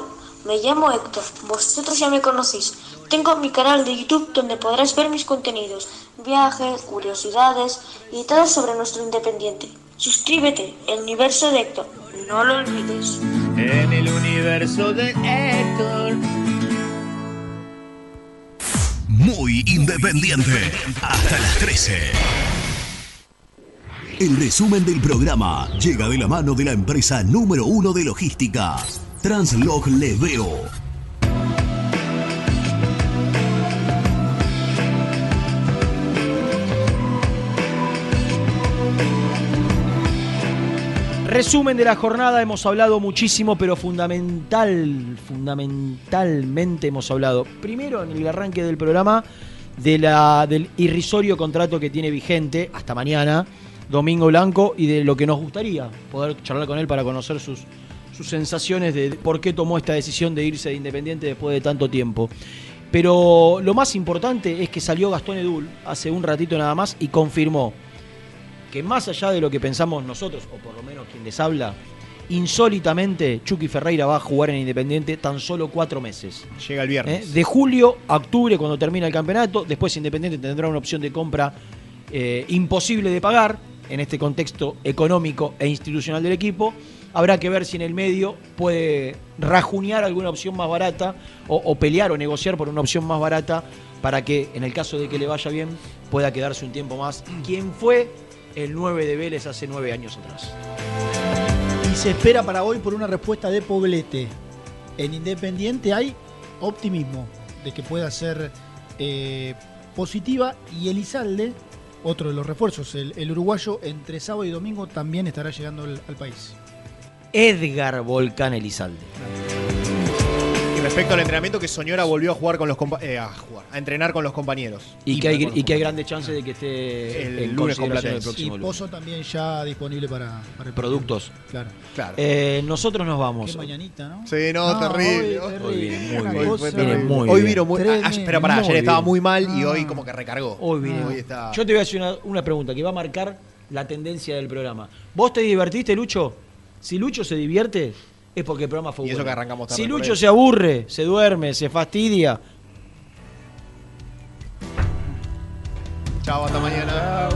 me llamo Héctor, vosotros ya me conocéis. Tengo mi canal de YouTube donde podrás ver mis contenidos, viajes, curiosidades y todo sobre nuestro independiente. Suscríbete, el universo de Héctor, no lo olvides. En el universo de Héctor. Muy independiente, hasta las 13. El resumen del programa llega de la mano de la empresa número uno de logística, Translog Leveo Resumen de la jornada, hemos hablado muchísimo, pero fundamental, fundamentalmente hemos hablado, primero en el arranque del programa, de la, del irrisorio contrato que tiene vigente hasta mañana, Domingo Blanco, y de lo que nos gustaría poder charlar con él para conocer sus, sus sensaciones de por qué tomó esta decisión de irse de Independiente después de tanto tiempo. Pero lo más importante es que salió Gastón Edul hace un ratito nada más y confirmó que más allá de lo que pensamos nosotros, o por lo menos quien les habla, insólitamente Chucky Ferreira va a jugar en Independiente tan solo cuatro meses. Llega el viernes. ¿Eh? De julio a octubre, cuando termina el campeonato, después Independiente tendrá una opción de compra eh, imposible de pagar en este contexto económico e institucional del equipo. Habrá que ver si en el medio puede rajunear alguna opción más barata o, o pelear o negociar por una opción más barata para que, en el caso de que le vaya bien, pueda quedarse un tiempo más. ¿Quién fue el 9 de Vélez hace nueve años atrás? Y se espera para hoy por una respuesta de Poblete. En Independiente hay optimismo de que pueda ser eh, positiva y Elizalde, otro de los refuerzos, el, el uruguayo, entre sábado y domingo también estará llegando al, al país. Edgar Volcán Elizalde. Respecto al entrenamiento, que Soñora volvió a jugar con los eh, a jugar, a entrenar con los compañeros. Y que hay, y que hay grandes chances de que esté El en lunes el Platense. próximo Y lunes. Pozo también ya disponible para, para el Productos. Claro. Claro. Eh, nosotros nos vamos. Qué mañanita, ¿no? Sí, no, terrible. hoy, Hoy viene muy bien. cosa- Viene muy hoy bien. vino muy. Ayer- pero pará, Muy ayer estaba bien. muy mal y Ah. hoy como que recargó. Hoy viene. Hoy está. Yo te voy a hacer una, una pregunta que va a marcar la tendencia del programa. ¿Vos te divertiste, Lucho? Si Lucho se divierte, es porque el programa fue Y eso que arrancamos tarde Si Lucho se aburre, se duerme, se fastidia, Chao, hasta mañana.